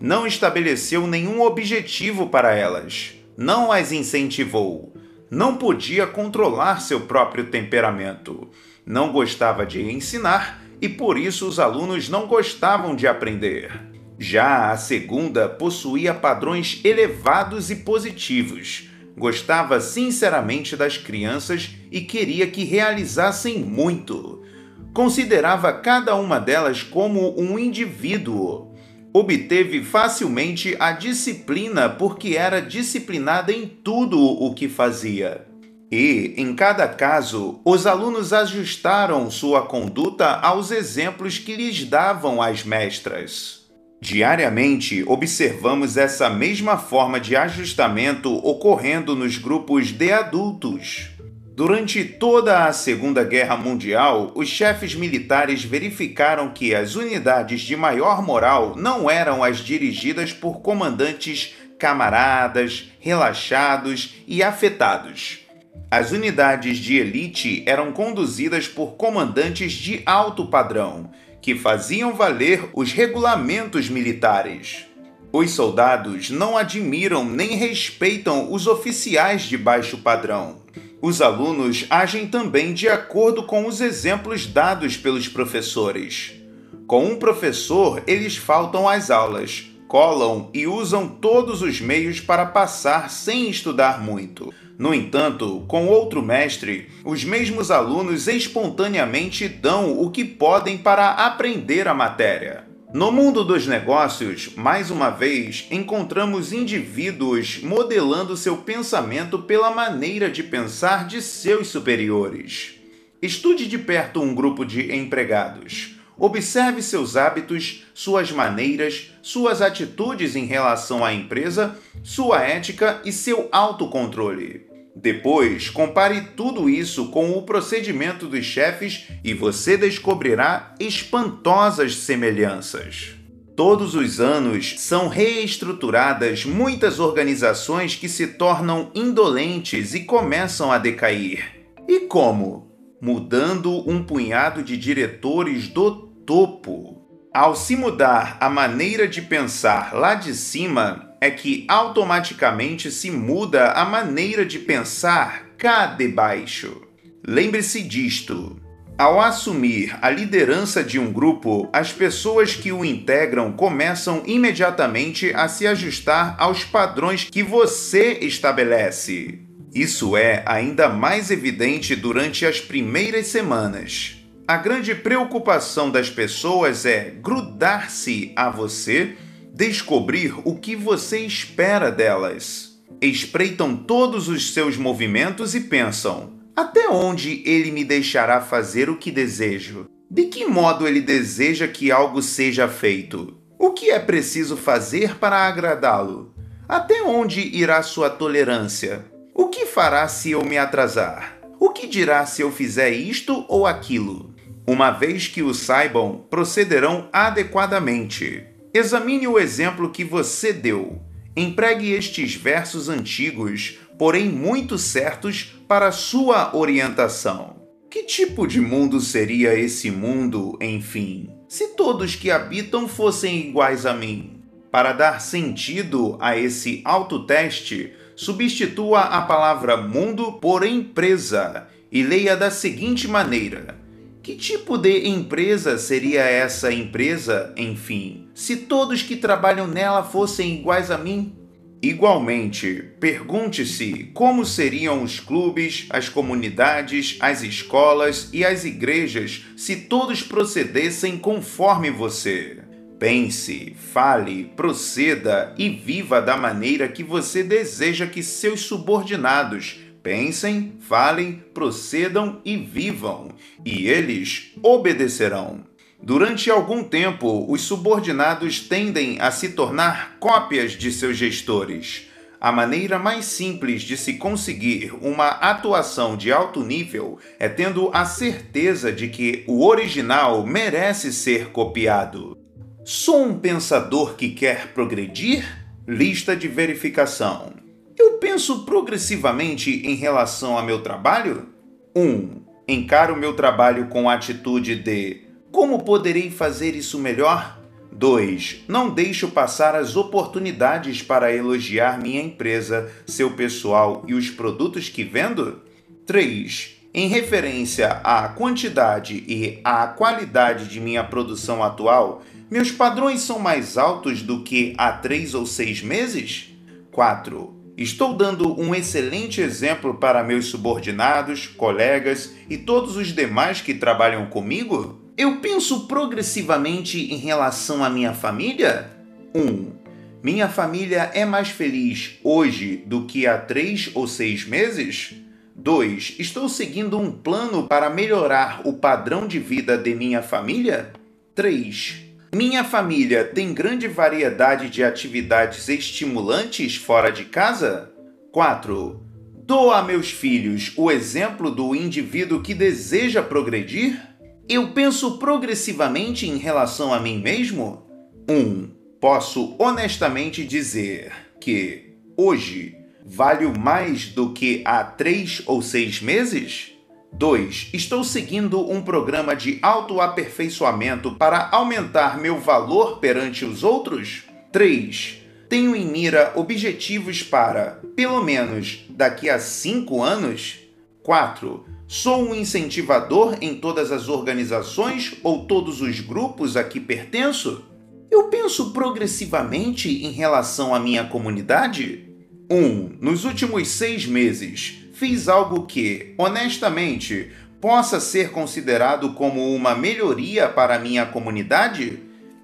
Não estabeleceu nenhum objetivo para elas, não as incentivou, não podia controlar seu próprio temperamento, não gostava de ensinar e por isso os alunos não gostavam de aprender. Já a segunda possuía padrões elevados e positivos. Gostava sinceramente das crianças e queria que realizassem muito. Considerava cada uma delas como um indivíduo. Obteve facilmente a disciplina porque era disciplinada em tudo o que fazia. E, em cada caso, os alunos ajustaram sua conduta aos exemplos que lhes davam as mestras. Diariamente, observamos essa mesma forma de ajustamento ocorrendo nos grupos de adultos. Durante toda a Segunda Guerra Mundial, os chefes militares verificaram que as unidades de maior moral não eram as dirigidas por comandantes camaradas, relaxados e afetados. As unidades de elite eram conduzidas por comandantes de alto padrão que faziam valer os regulamentos militares. Os soldados não admiram nem respeitam os oficiais de baixo padrão. Os alunos agem também de acordo com os exemplos dados pelos professores. Com um professor, eles faltam às aulas, colam e usam todos os meios para passar sem estudar muito. No entanto, com outro mestre, os mesmos alunos espontaneamente dão o que podem para aprender a matéria. No mundo dos negócios, mais uma vez, encontramos indivíduos modelando seu pensamento pela maneira de pensar de seus superiores. Estude de perto um grupo de empregados. Observe seus hábitos, suas maneiras, suas atitudes em relação à empresa, sua ética e seu autocontrole. Depois, compare tudo isso com o procedimento dos chefes e você descobrirá espantosas semelhanças. Todos os anos são reestruturadas muitas organizações que se tornam indolentes e começam a decair. E como? Mudando um punhado de diretores do topo. Ao se mudar a maneira de pensar lá de cima, é que automaticamente se muda a maneira de pensar cá de baixo. Lembre-se disto. Ao assumir a liderança de um grupo, as pessoas que o integram começam imediatamente a se ajustar aos padrões que você estabelece. Isso é ainda mais evidente durante as primeiras semanas. A grande preocupação das pessoas é grudar-se a você, descobrir o que você espera delas. Espreitam todos os seus movimentos e pensam: até onde ele me deixará fazer o que desejo? De que modo ele deseja que algo seja feito? O que é preciso fazer para agradá-lo? Até onde irá sua tolerância? O que fará se eu me atrasar? O que dirá se eu fizer isto ou aquilo? Uma vez que o saibam, procederão adequadamente. Examine o exemplo que você deu. Empregue estes versos antigos, porém muito certos, para sua orientação. Que tipo de mundo seria esse mundo, enfim, se todos que habitam fossem iguais a mim? Para dar sentido a esse autoteste, substitua a palavra mundo por empresa e leia da seguinte maneira: que tipo de empresa seria essa empresa, enfim, se todos que trabalham nela fossem iguais a mim? Igualmente, pergunte-se como seriam os clubes, as comunidades, as escolas e as igrejas se todos procedessem conforme você. Pense, fale, proceda e viva da maneira que você deseja que seus subordinados Pensem, falem, procedam e vivam, e eles obedecerão. Durante algum tempo, os subordinados tendem a se tornar cópias de seus gestores. a maneira mais simples de se conseguir uma atuação de alto nível é tendo a certeza de que o original merece ser copiado. Sou um pensador que quer progredir? Lista de verificação. Eu penso progressivamente em relação a meu trabalho? 1. Um, encaro meu trabalho com a atitude de como poderei fazer isso melhor? 2. Não deixo passar as oportunidades para elogiar minha empresa, seu pessoal e os produtos que vendo? 3. Em referência à quantidade e à qualidade de minha produção atual, meus padrões são mais altos do que há três ou seis meses? 4. Estou dando um excelente exemplo para meus subordinados, colegas e todos os demais que trabalham comigo? Eu penso progressivamente em relação à minha família? 1. Um, minha família é mais feliz hoje do que há três ou seis meses? 2. Estou seguindo um plano para melhorar o padrão de vida de minha família? 3. Minha família tem grande variedade de atividades estimulantes fora de casa? 4. Dou a meus filhos o exemplo do indivíduo que deseja progredir? Eu penso progressivamente em relação a mim mesmo? 1. Um, posso honestamente dizer que, hoje, valho mais do que há três ou seis meses? 2. Estou seguindo um programa de autoaperfeiçoamento para aumentar meu valor perante os outros? 3. Tenho em mira objetivos para, pelo menos, daqui a 5 anos? 4 Sou um incentivador em todas as organizações ou todos os grupos a que pertenço? Eu penso progressivamente em relação à minha comunidade? 1. Um, nos últimos seis meses, fiz algo que, honestamente, possa ser considerado como uma melhoria para minha comunidade?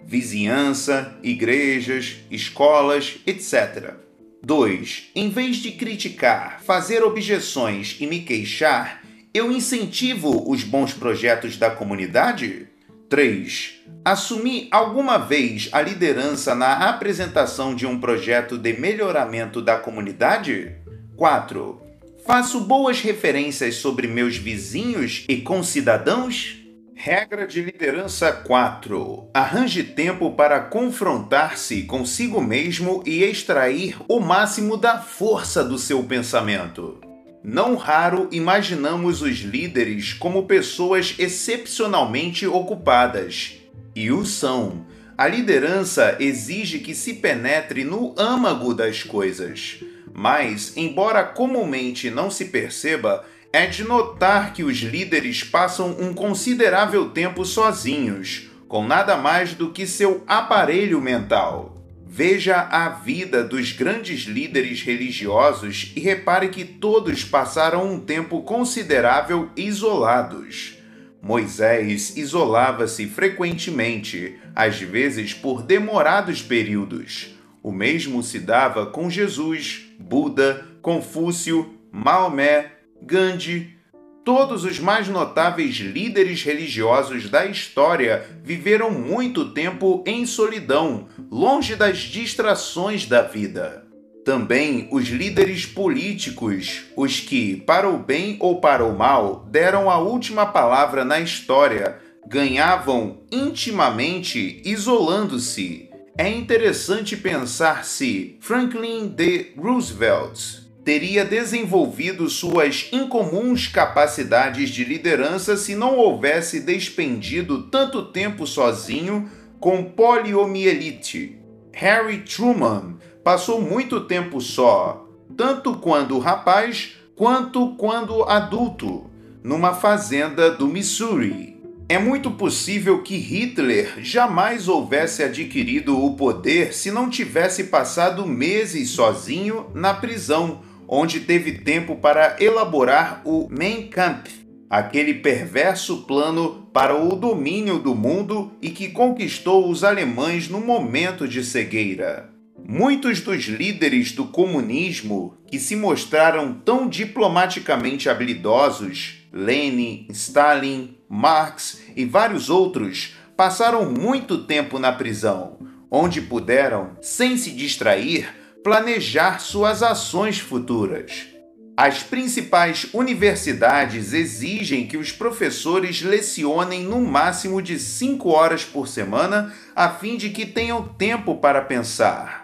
Vizinhança, igrejas, escolas, etc. 2. Em vez de criticar, fazer objeções e me queixar, eu incentivo os bons projetos da comunidade? 3. Assumi alguma vez a liderança na apresentação de um projeto de melhoramento da comunidade? 4. Faço boas referências sobre meus vizinhos e concidadãos? Regra de liderança 4. Arranje tempo para confrontar-se consigo mesmo e extrair o máximo da força do seu pensamento. Não raro imaginamos os líderes como pessoas excepcionalmente ocupadas. E o são. A liderança exige que se penetre no âmago das coisas. Mas, embora comumente não se perceba, é de notar que os líderes passam um considerável tempo sozinhos, com nada mais do que seu aparelho mental. Veja a vida dos grandes líderes religiosos e repare que todos passaram um tempo considerável isolados. Moisés isolava-se frequentemente, às vezes por demorados períodos. O mesmo se dava com Jesus, Buda, Confúcio, Maomé, Gandhi, Todos os mais notáveis líderes religiosos da história viveram muito tempo em solidão, longe das distrações da vida. Também os líderes políticos, os que, para o bem ou para o mal, deram a última palavra na história, ganhavam intimamente isolando-se. É interessante pensar se Franklin D. Roosevelt teria desenvolvido suas incomuns capacidades de liderança se não houvesse despendido tanto tempo sozinho com poliomielite. Harry Truman passou muito tempo só, tanto quando rapaz quanto quando adulto, numa fazenda do Missouri. É muito possível que Hitler jamais houvesse adquirido o poder se não tivesse passado meses sozinho na prisão onde teve tempo para elaborar o Mein Kampf, aquele perverso plano para o domínio do mundo e que conquistou os alemães no momento de cegueira. Muitos dos líderes do comunismo que se mostraram tão diplomaticamente habilidosos, Lenin, Stalin, Marx e vários outros, passaram muito tempo na prisão, onde puderam, sem se distrair, planejar suas ações futuras. As principais universidades exigem que os professores lecionem no máximo de 5 horas por semana, a fim de que tenham tempo para pensar.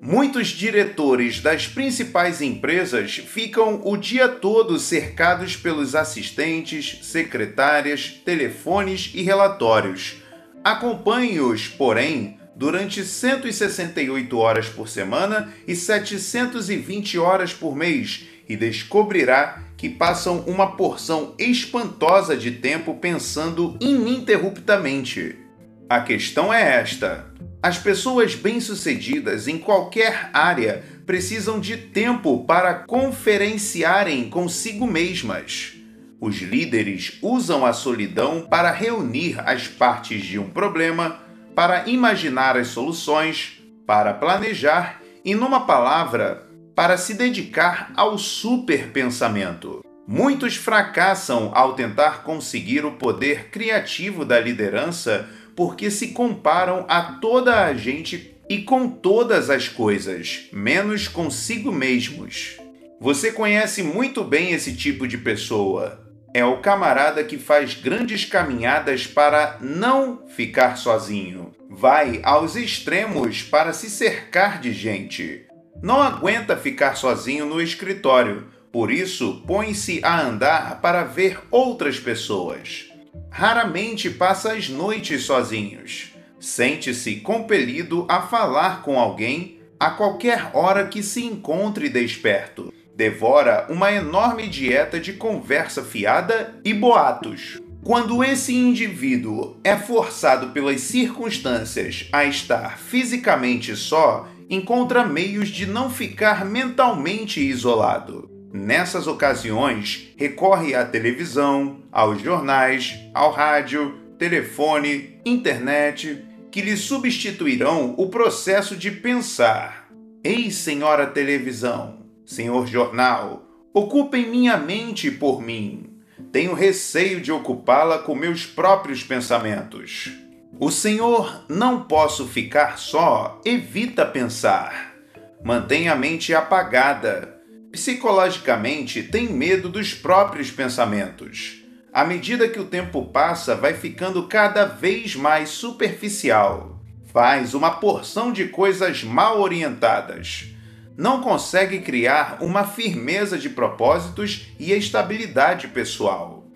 Muitos diretores das principais empresas ficam o dia todo cercados pelos assistentes, secretárias, telefones e relatórios. Acompanhe-os, porém, durante 168 horas por semana e 720 horas por mês e descobrirá que passam uma porção espantosa de tempo pensando ininterruptamente. A questão é esta: as pessoas bem-sucedidas em qualquer área precisam de tempo para conferenciarem consigo mesmas. Os líderes usam a solidão para reunir as partes de um problema, para imaginar as soluções, para planejar e, numa palavra, para se dedicar ao superpensamento. Muitos fracassam ao tentar conseguir o poder criativo da liderança porque se comparam a toda a gente e com todas as coisas, menos consigo mesmos. Você conhece muito bem esse tipo de pessoa. É o camarada que faz grandes caminhadas para não ficar sozinho. Vai aos extremos para se cercar de gente. Não aguenta ficar sozinho no escritório, por isso põe-se a andar para ver outras pessoas. Raramente passa as noites sozinhos. Sente-se compelido a falar com alguém a qualquer hora que se encontre desperto. Devora uma enorme dieta de conversa fiada e boatos. Quando esse indivíduo é forçado pelas circunstâncias a estar fisicamente só, encontra meios de não ficar mentalmente isolado. Nessas ocasiões, recorre à televisão, aos jornais, ao rádio, telefone, internet, que lhe substituirão o processo de pensar. Ei, senhora televisão, senhor jornal, ocupem minha mente por mim. Tenho receio de ocupá-la com meus próprios pensamentos. O senhor não posso ficar só, evita pensar. Mantenha a mente apagada Psicologicamente, tem medo dos próprios pensamentos. À medida que o tempo passa, vai ficando cada vez mais superficial. Faz uma porção de coisas mal orientadas. Não consegue criar uma firmeza de propósitos e estabilidade pessoal.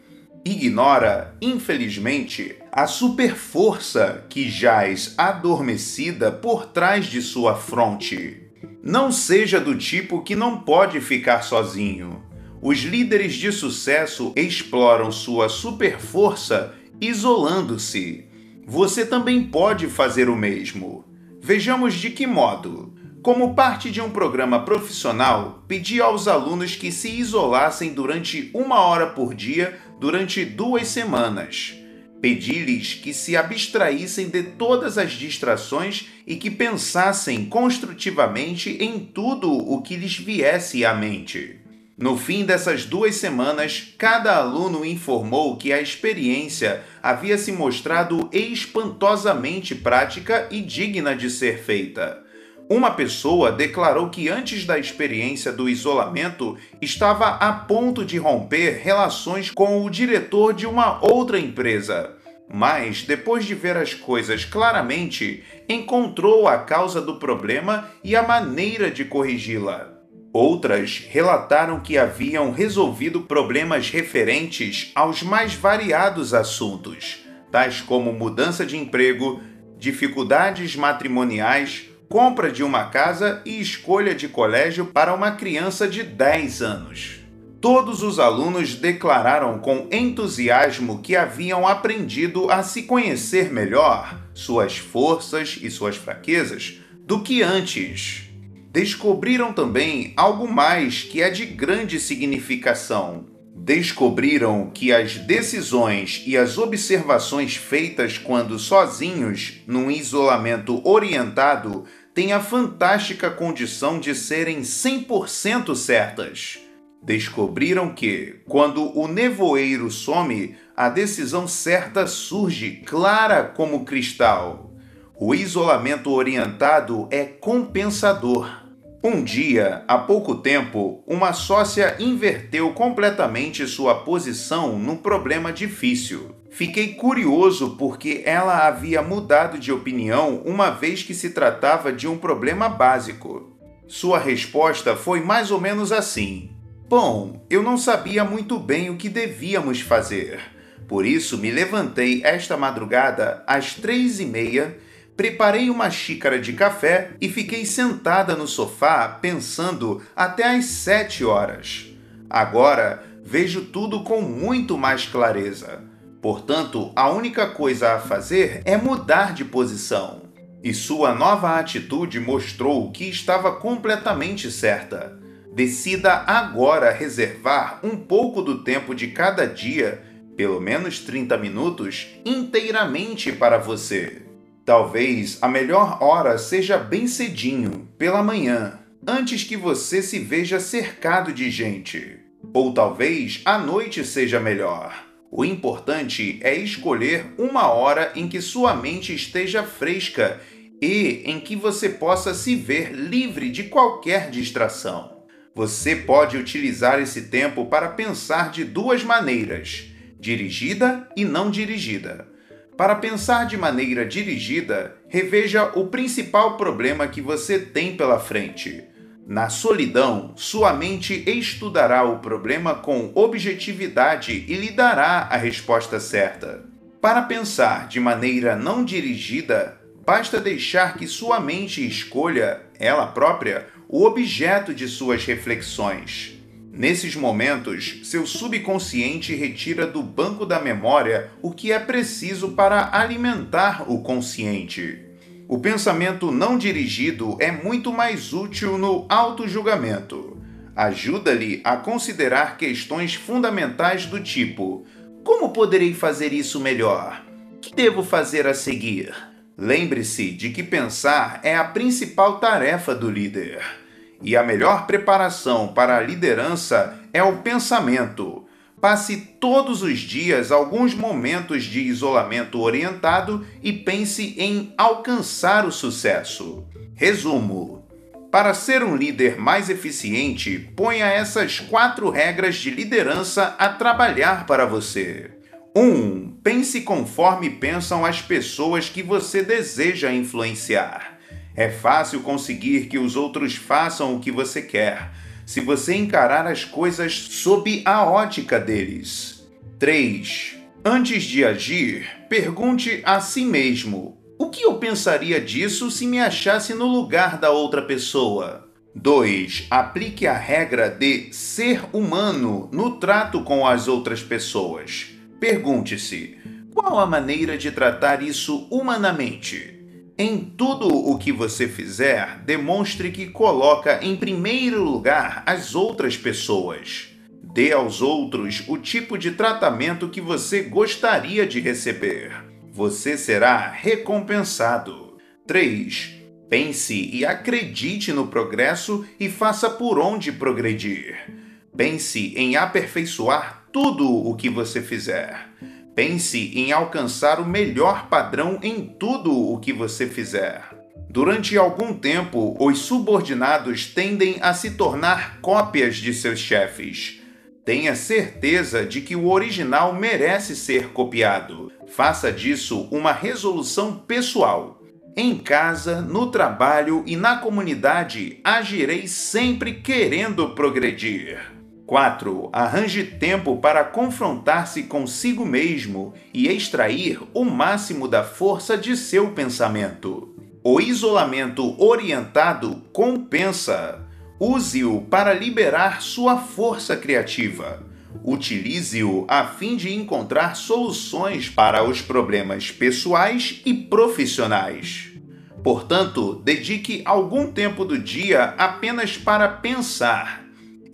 Ignora, infelizmente, a superforça que jaz adormecida por trás de sua fronte. Não seja do tipo que não pode ficar sozinho. Os líderes de sucesso exploram sua superforça isolando-se. Você também pode fazer o mesmo. Vejamos de que modo. Como parte de um programa profissional, pedi aos alunos que se isolassem durante uma hora por dia durante duas semanas. Pedi-lhes que se abstraíssem de todas as distrações e que pensassem construtivamente em tudo o que lhes viesse à mente. No fim dessas duas semanas, cada aluno informou que a experiência havia se mostrado espantosamente prática e digna de ser feita. Uma pessoa declarou que antes da experiência do isolamento estava a ponto de romper relações com o diretor de uma outra empresa. Mas, depois de ver as coisas claramente, encontrou a causa do problema e a maneira de corrigi-la. Outras relataram que haviam resolvido problemas referentes aos mais variados assuntos, tais como mudança de emprego, dificuldades matrimoniais, compra de uma casa e escolha de colégio para uma criança de 10 anos. Todos os alunos declararam com entusiasmo que haviam aprendido a se conhecer melhor, suas forças e suas fraquezas, do que antes. Descobriram também algo mais que é de grande significação descobriram que as decisões e as observações feitas quando sozinhos, num isolamento orientado, têm a fantástica condição de serem 100% certas. Descobriram que, quando o nevoeiro some, a decisão certa surge clara como cristal. O isolamento orientado é compensador Um dia, há pouco tempo, uma sócia inverteu completamente sua posição num problema difícil. Fiquei curioso porque ela havia mudado de opinião uma vez que se tratava de um problema básico. Sua resposta foi mais ou menos assim: Bom, eu não sabia muito bem o que devíamos fazer. Por isso me levantei esta madrugada às três e meia Preparei uma xícara de café e fiquei sentada no sofá pensando até às sete horas. Agora vejo tudo com muito mais clareza. Portanto, a única coisa a fazer é mudar de posição. E sua nova atitude mostrou que estava completamente certa. Decida agora reservar um pouco do tempo de cada dia, pelo menos 30 minutos, inteiramente para você. Talvez a melhor hora seja bem cedinho, pela manhã, antes que você se veja cercado de gente. Ou talvez a noite seja melhor. O importante é escolher uma hora em que sua mente esteja fresca e em que você possa se ver livre de qualquer distração. Você pode utilizar esse tempo para pensar de duas maneiras: dirigida e não dirigida. Para pensar de maneira dirigida, reveja o principal problema que você tem pela frente. Na solidão, sua mente estudará o problema com objetividade e lhe dará a resposta certa. Para pensar de maneira não dirigida, basta deixar que sua mente escolha, ela própria, o objeto de suas reflexões. Nesses momentos, seu subconsciente retira do banco da memória o que é preciso para alimentar o consciente. O pensamento não dirigido é muito mais útil no auto-julgamento. Ajuda-lhe a considerar questões fundamentais do tipo: como poderei fazer isso melhor? Que devo fazer a seguir? Lembre-se de que pensar é a principal tarefa do líder. E a melhor preparação para a liderança é o pensamento. Passe todos os dias alguns momentos de isolamento orientado e pense em alcançar o sucesso. Resumo: para ser um líder mais eficiente, ponha essas quatro regras de liderança a trabalhar para você. 1. Um, pense conforme pensam as pessoas que você deseja influenciar. É fácil conseguir que os outros façam o que você quer, se você encarar as coisas sob a ótica deles. 3. Antes de agir, pergunte a si mesmo: o que eu pensaria disso se me achasse no lugar da outra pessoa? 2. Aplique a regra de ser humano no trato com as outras pessoas. Pergunte-se: qual a maneira de tratar isso humanamente? Em tudo o que você fizer, demonstre que coloca em primeiro lugar as outras pessoas. Dê aos outros o tipo de tratamento que você gostaria de receber. Você será recompensado. 3. Pense e acredite no progresso e faça por onde progredir. Pense em aperfeiçoar tudo o que você fizer. Pense em alcançar o melhor padrão em tudo o que você fizer. Durante algum tempo, os subordinados tendem a se tornar cópias de seus chefes. Tenha certeza de que o original merece ser copiado. Faça disso uma resolução pessoal. Em casa, no trabalho e na comunidade, agirei sempre querendo progredir. 4. Arranje tempo para confrontar-se consigo mesmo e extrair o máximo da força de seu pensamento. O isolamento orientado compensa. Use-o para liberar sua força criativa. Utilize-o a fim de encontrar soluções para os problemas pessoais e profissionais. Portanto, dedique algum tempo do dia apenas para pensar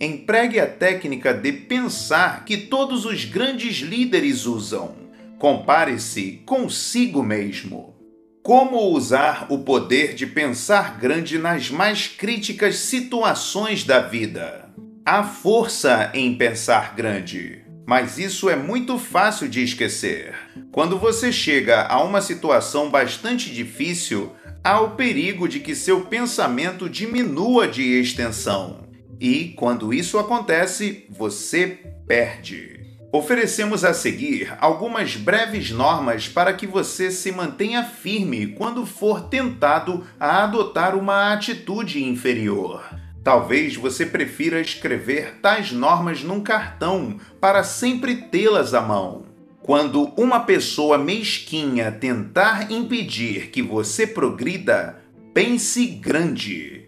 Empregue a técnica de pensar que todos os grandes líderes usam. Compare-se consigo mesmo. Como usar o poder de pensar grande nas mais críticas situações da vida? Há força em pensar grande, mas isso é muito fácil de esquecer. Quando você chega a uma situação bastante difícil, há o perigo de que seu pensamento diminua de extensão. E, quando isso acontece, você perde. Oferecemos a seguir algumas breves normas para que você se mantenha firme quando for tentado a adotar uma atitude inferior. Talvez você prefira escrever tais normas num cartão para sempre tê-las à mão. Quando uma pessoa mesquinha tentar impedir que você progrida, pense grande.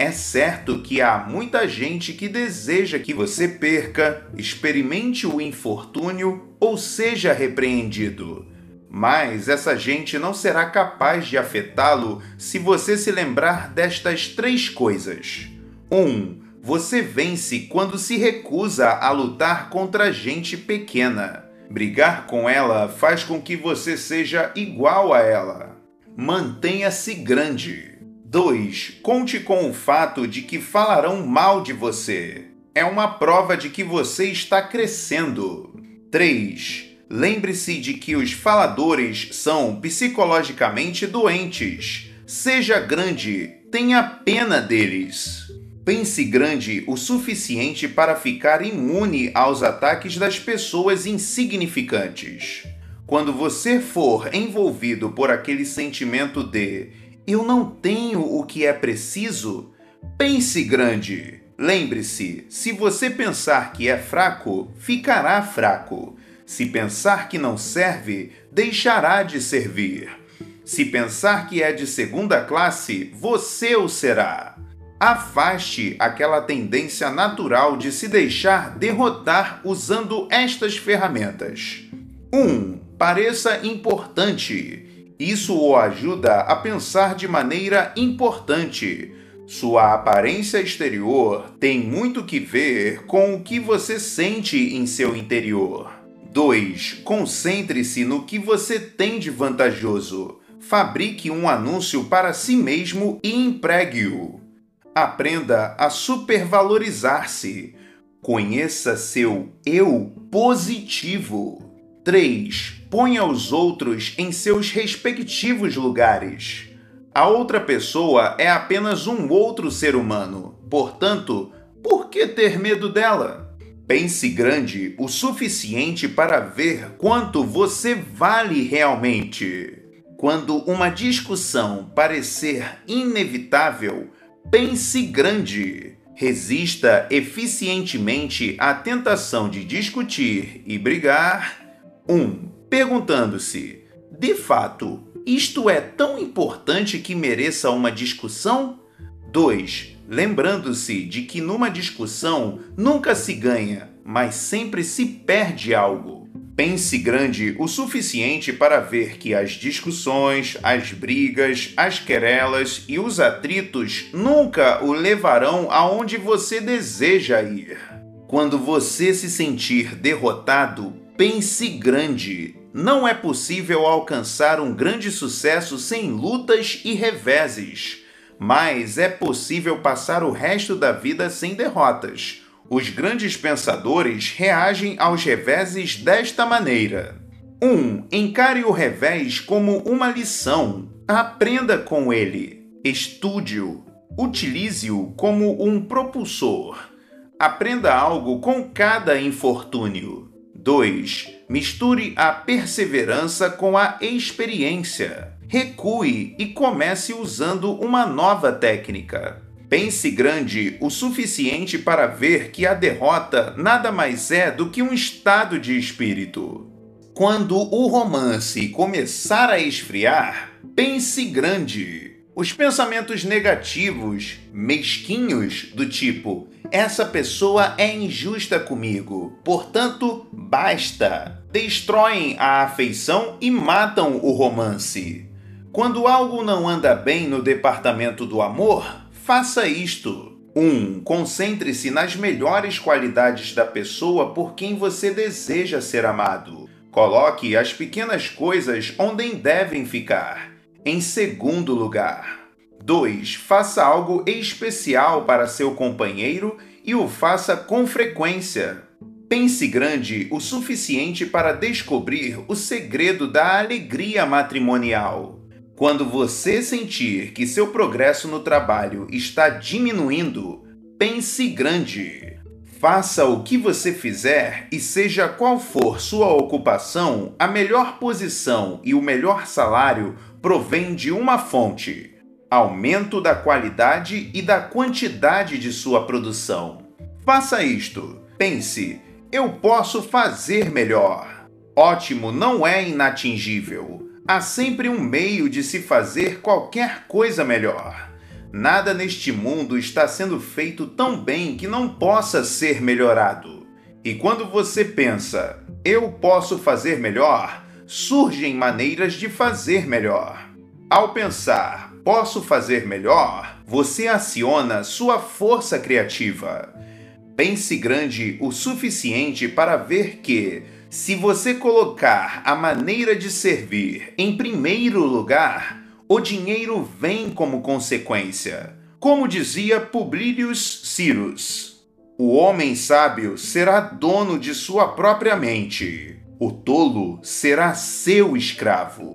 É certo que há muita gente que deseja que você perca, experimente o infortúnio ou seja repreendido. Mas essa gente não será capaz de afetá-lo se você se lembrar destas três coisas. 1. Um, você vence quando se recusa a lutar contra gente pequena. Brigar com ela faz com que você seja igual a ela. Mantenha-se grande. 2. Conte com o fato de que falarão mal de você. É uma prova de que você está crescendo. 3. Lembre-se de que os faladores são psicologicamente doentes. Seja grande, tenha pena deles. Pense grande o suficiente para ficar imune aos ataques das pessoas insignificantes. Quando você for envolvido por aquele sentimento de eu não tenho o que é preciso, pense grande. Lembre-se: se você pensar que é fraco, ficará fraco. Se pensar que não serve, deixará de servir. Se pensar que é de segunda classe, você o será. Afaste aquela tendência natural de se deixar derrotar usando estas ferramentas. 1. Um, pareça importante. Isso o ajuda a pensar de maneira importante. Sua aparência exterior tem muito que ver com o que você sente em seu interior. 2. Concentre-se no que você tem de vantajoso. Fabrique um anúncio para si mesmo e empregue-o. Aprenda a supervalorizar-se. Conheça seu eu positivo. 3. Ponha os outros em seus respectivos lugares. A outra pessoa é apenas um outro ser humano. Portanto, por que ter medo dela? Pense grande o suficiente para ver quanto você vale realmente. Quando uma discussão parecer inevitável, Pense grande. Resista eficientemente à tentação de discutir e brigar. 1. Um, Perguntando-se: de fato, isto é tão importante que mereça uma discussão? 2. Lembrando-se de que numa discussão nunca se ganha, mas sempre se perde algo. Pense grande o suficiente para ver que as discussões, as brigas, as querelas e os atritos nunca o levarão aonde você deseja ir. Quando você se sentir derrotado, pense grande. Não é possível alcançar um grande sucesso sem lutas e reveses, mas é possível passar o resto da vida sem derrotas os grandes pensadores reagem aos reveses desta maneira. 1. Um, encare o revés como uma lição. Aprenda com ele. Estude-o. Utilize-o como um propulsor. Aprenda algo com cada infortúnio. 2. Misture a perseverança com a experiência. Recue e comece usando uma nova técnica. Pense grande o suficiente para ver que a derrota nada mais é do que um estado de espírito. Quando o romance começar a esfriar, pense grande. Os pensamentos negativos, mesquinhos, do tipo: essa pessoa é injusta comigo, portanto, basta, destroem a afeição e matam o romance. Quando algo não anda bem no departamento do amor, Faça isto. 1. Um, Concentre-se nas melhores qualidades da pessoa por quem você deseja ser amado. Coloque as pequenas coisas onde devem ficar. Em segundo lugar, 2. Faça algo especial para seu companheiro e o faça com frequência. Pense grande o suficiente para descobrir o segredo da alegria matrimonial. Quando você sentir que seu progresso no trabalho está diminuindo, pense grande. Faça o que você fizer e seja qual for sua ocupação, a melhor posição e o melhor salário provém de uma fonte: aumento da qualidade e da quantidade de sua produção. Faça isto. Pense, eu posso fazer melhor. Ótimo não é inatingível. Há sempre um meio de se fazer qualquer coisa melhor. Nada neste mundo está sendo feito tão bem que não possa ser melhorado. E quando você pensa, eu posso fazer melhor, surgem maneiras de fazer melhor. Ao pensar, posso fazer melhor, você aciona sua força criativa. Pense grande o suficiente para ver que, se você colocar a maneira de servir em primeiro lugar, o dinheiro vem como consequência. Como dizia Publilius Cyrus, o homem sábio será dono de sua própria mente, o tolo será seu escravo.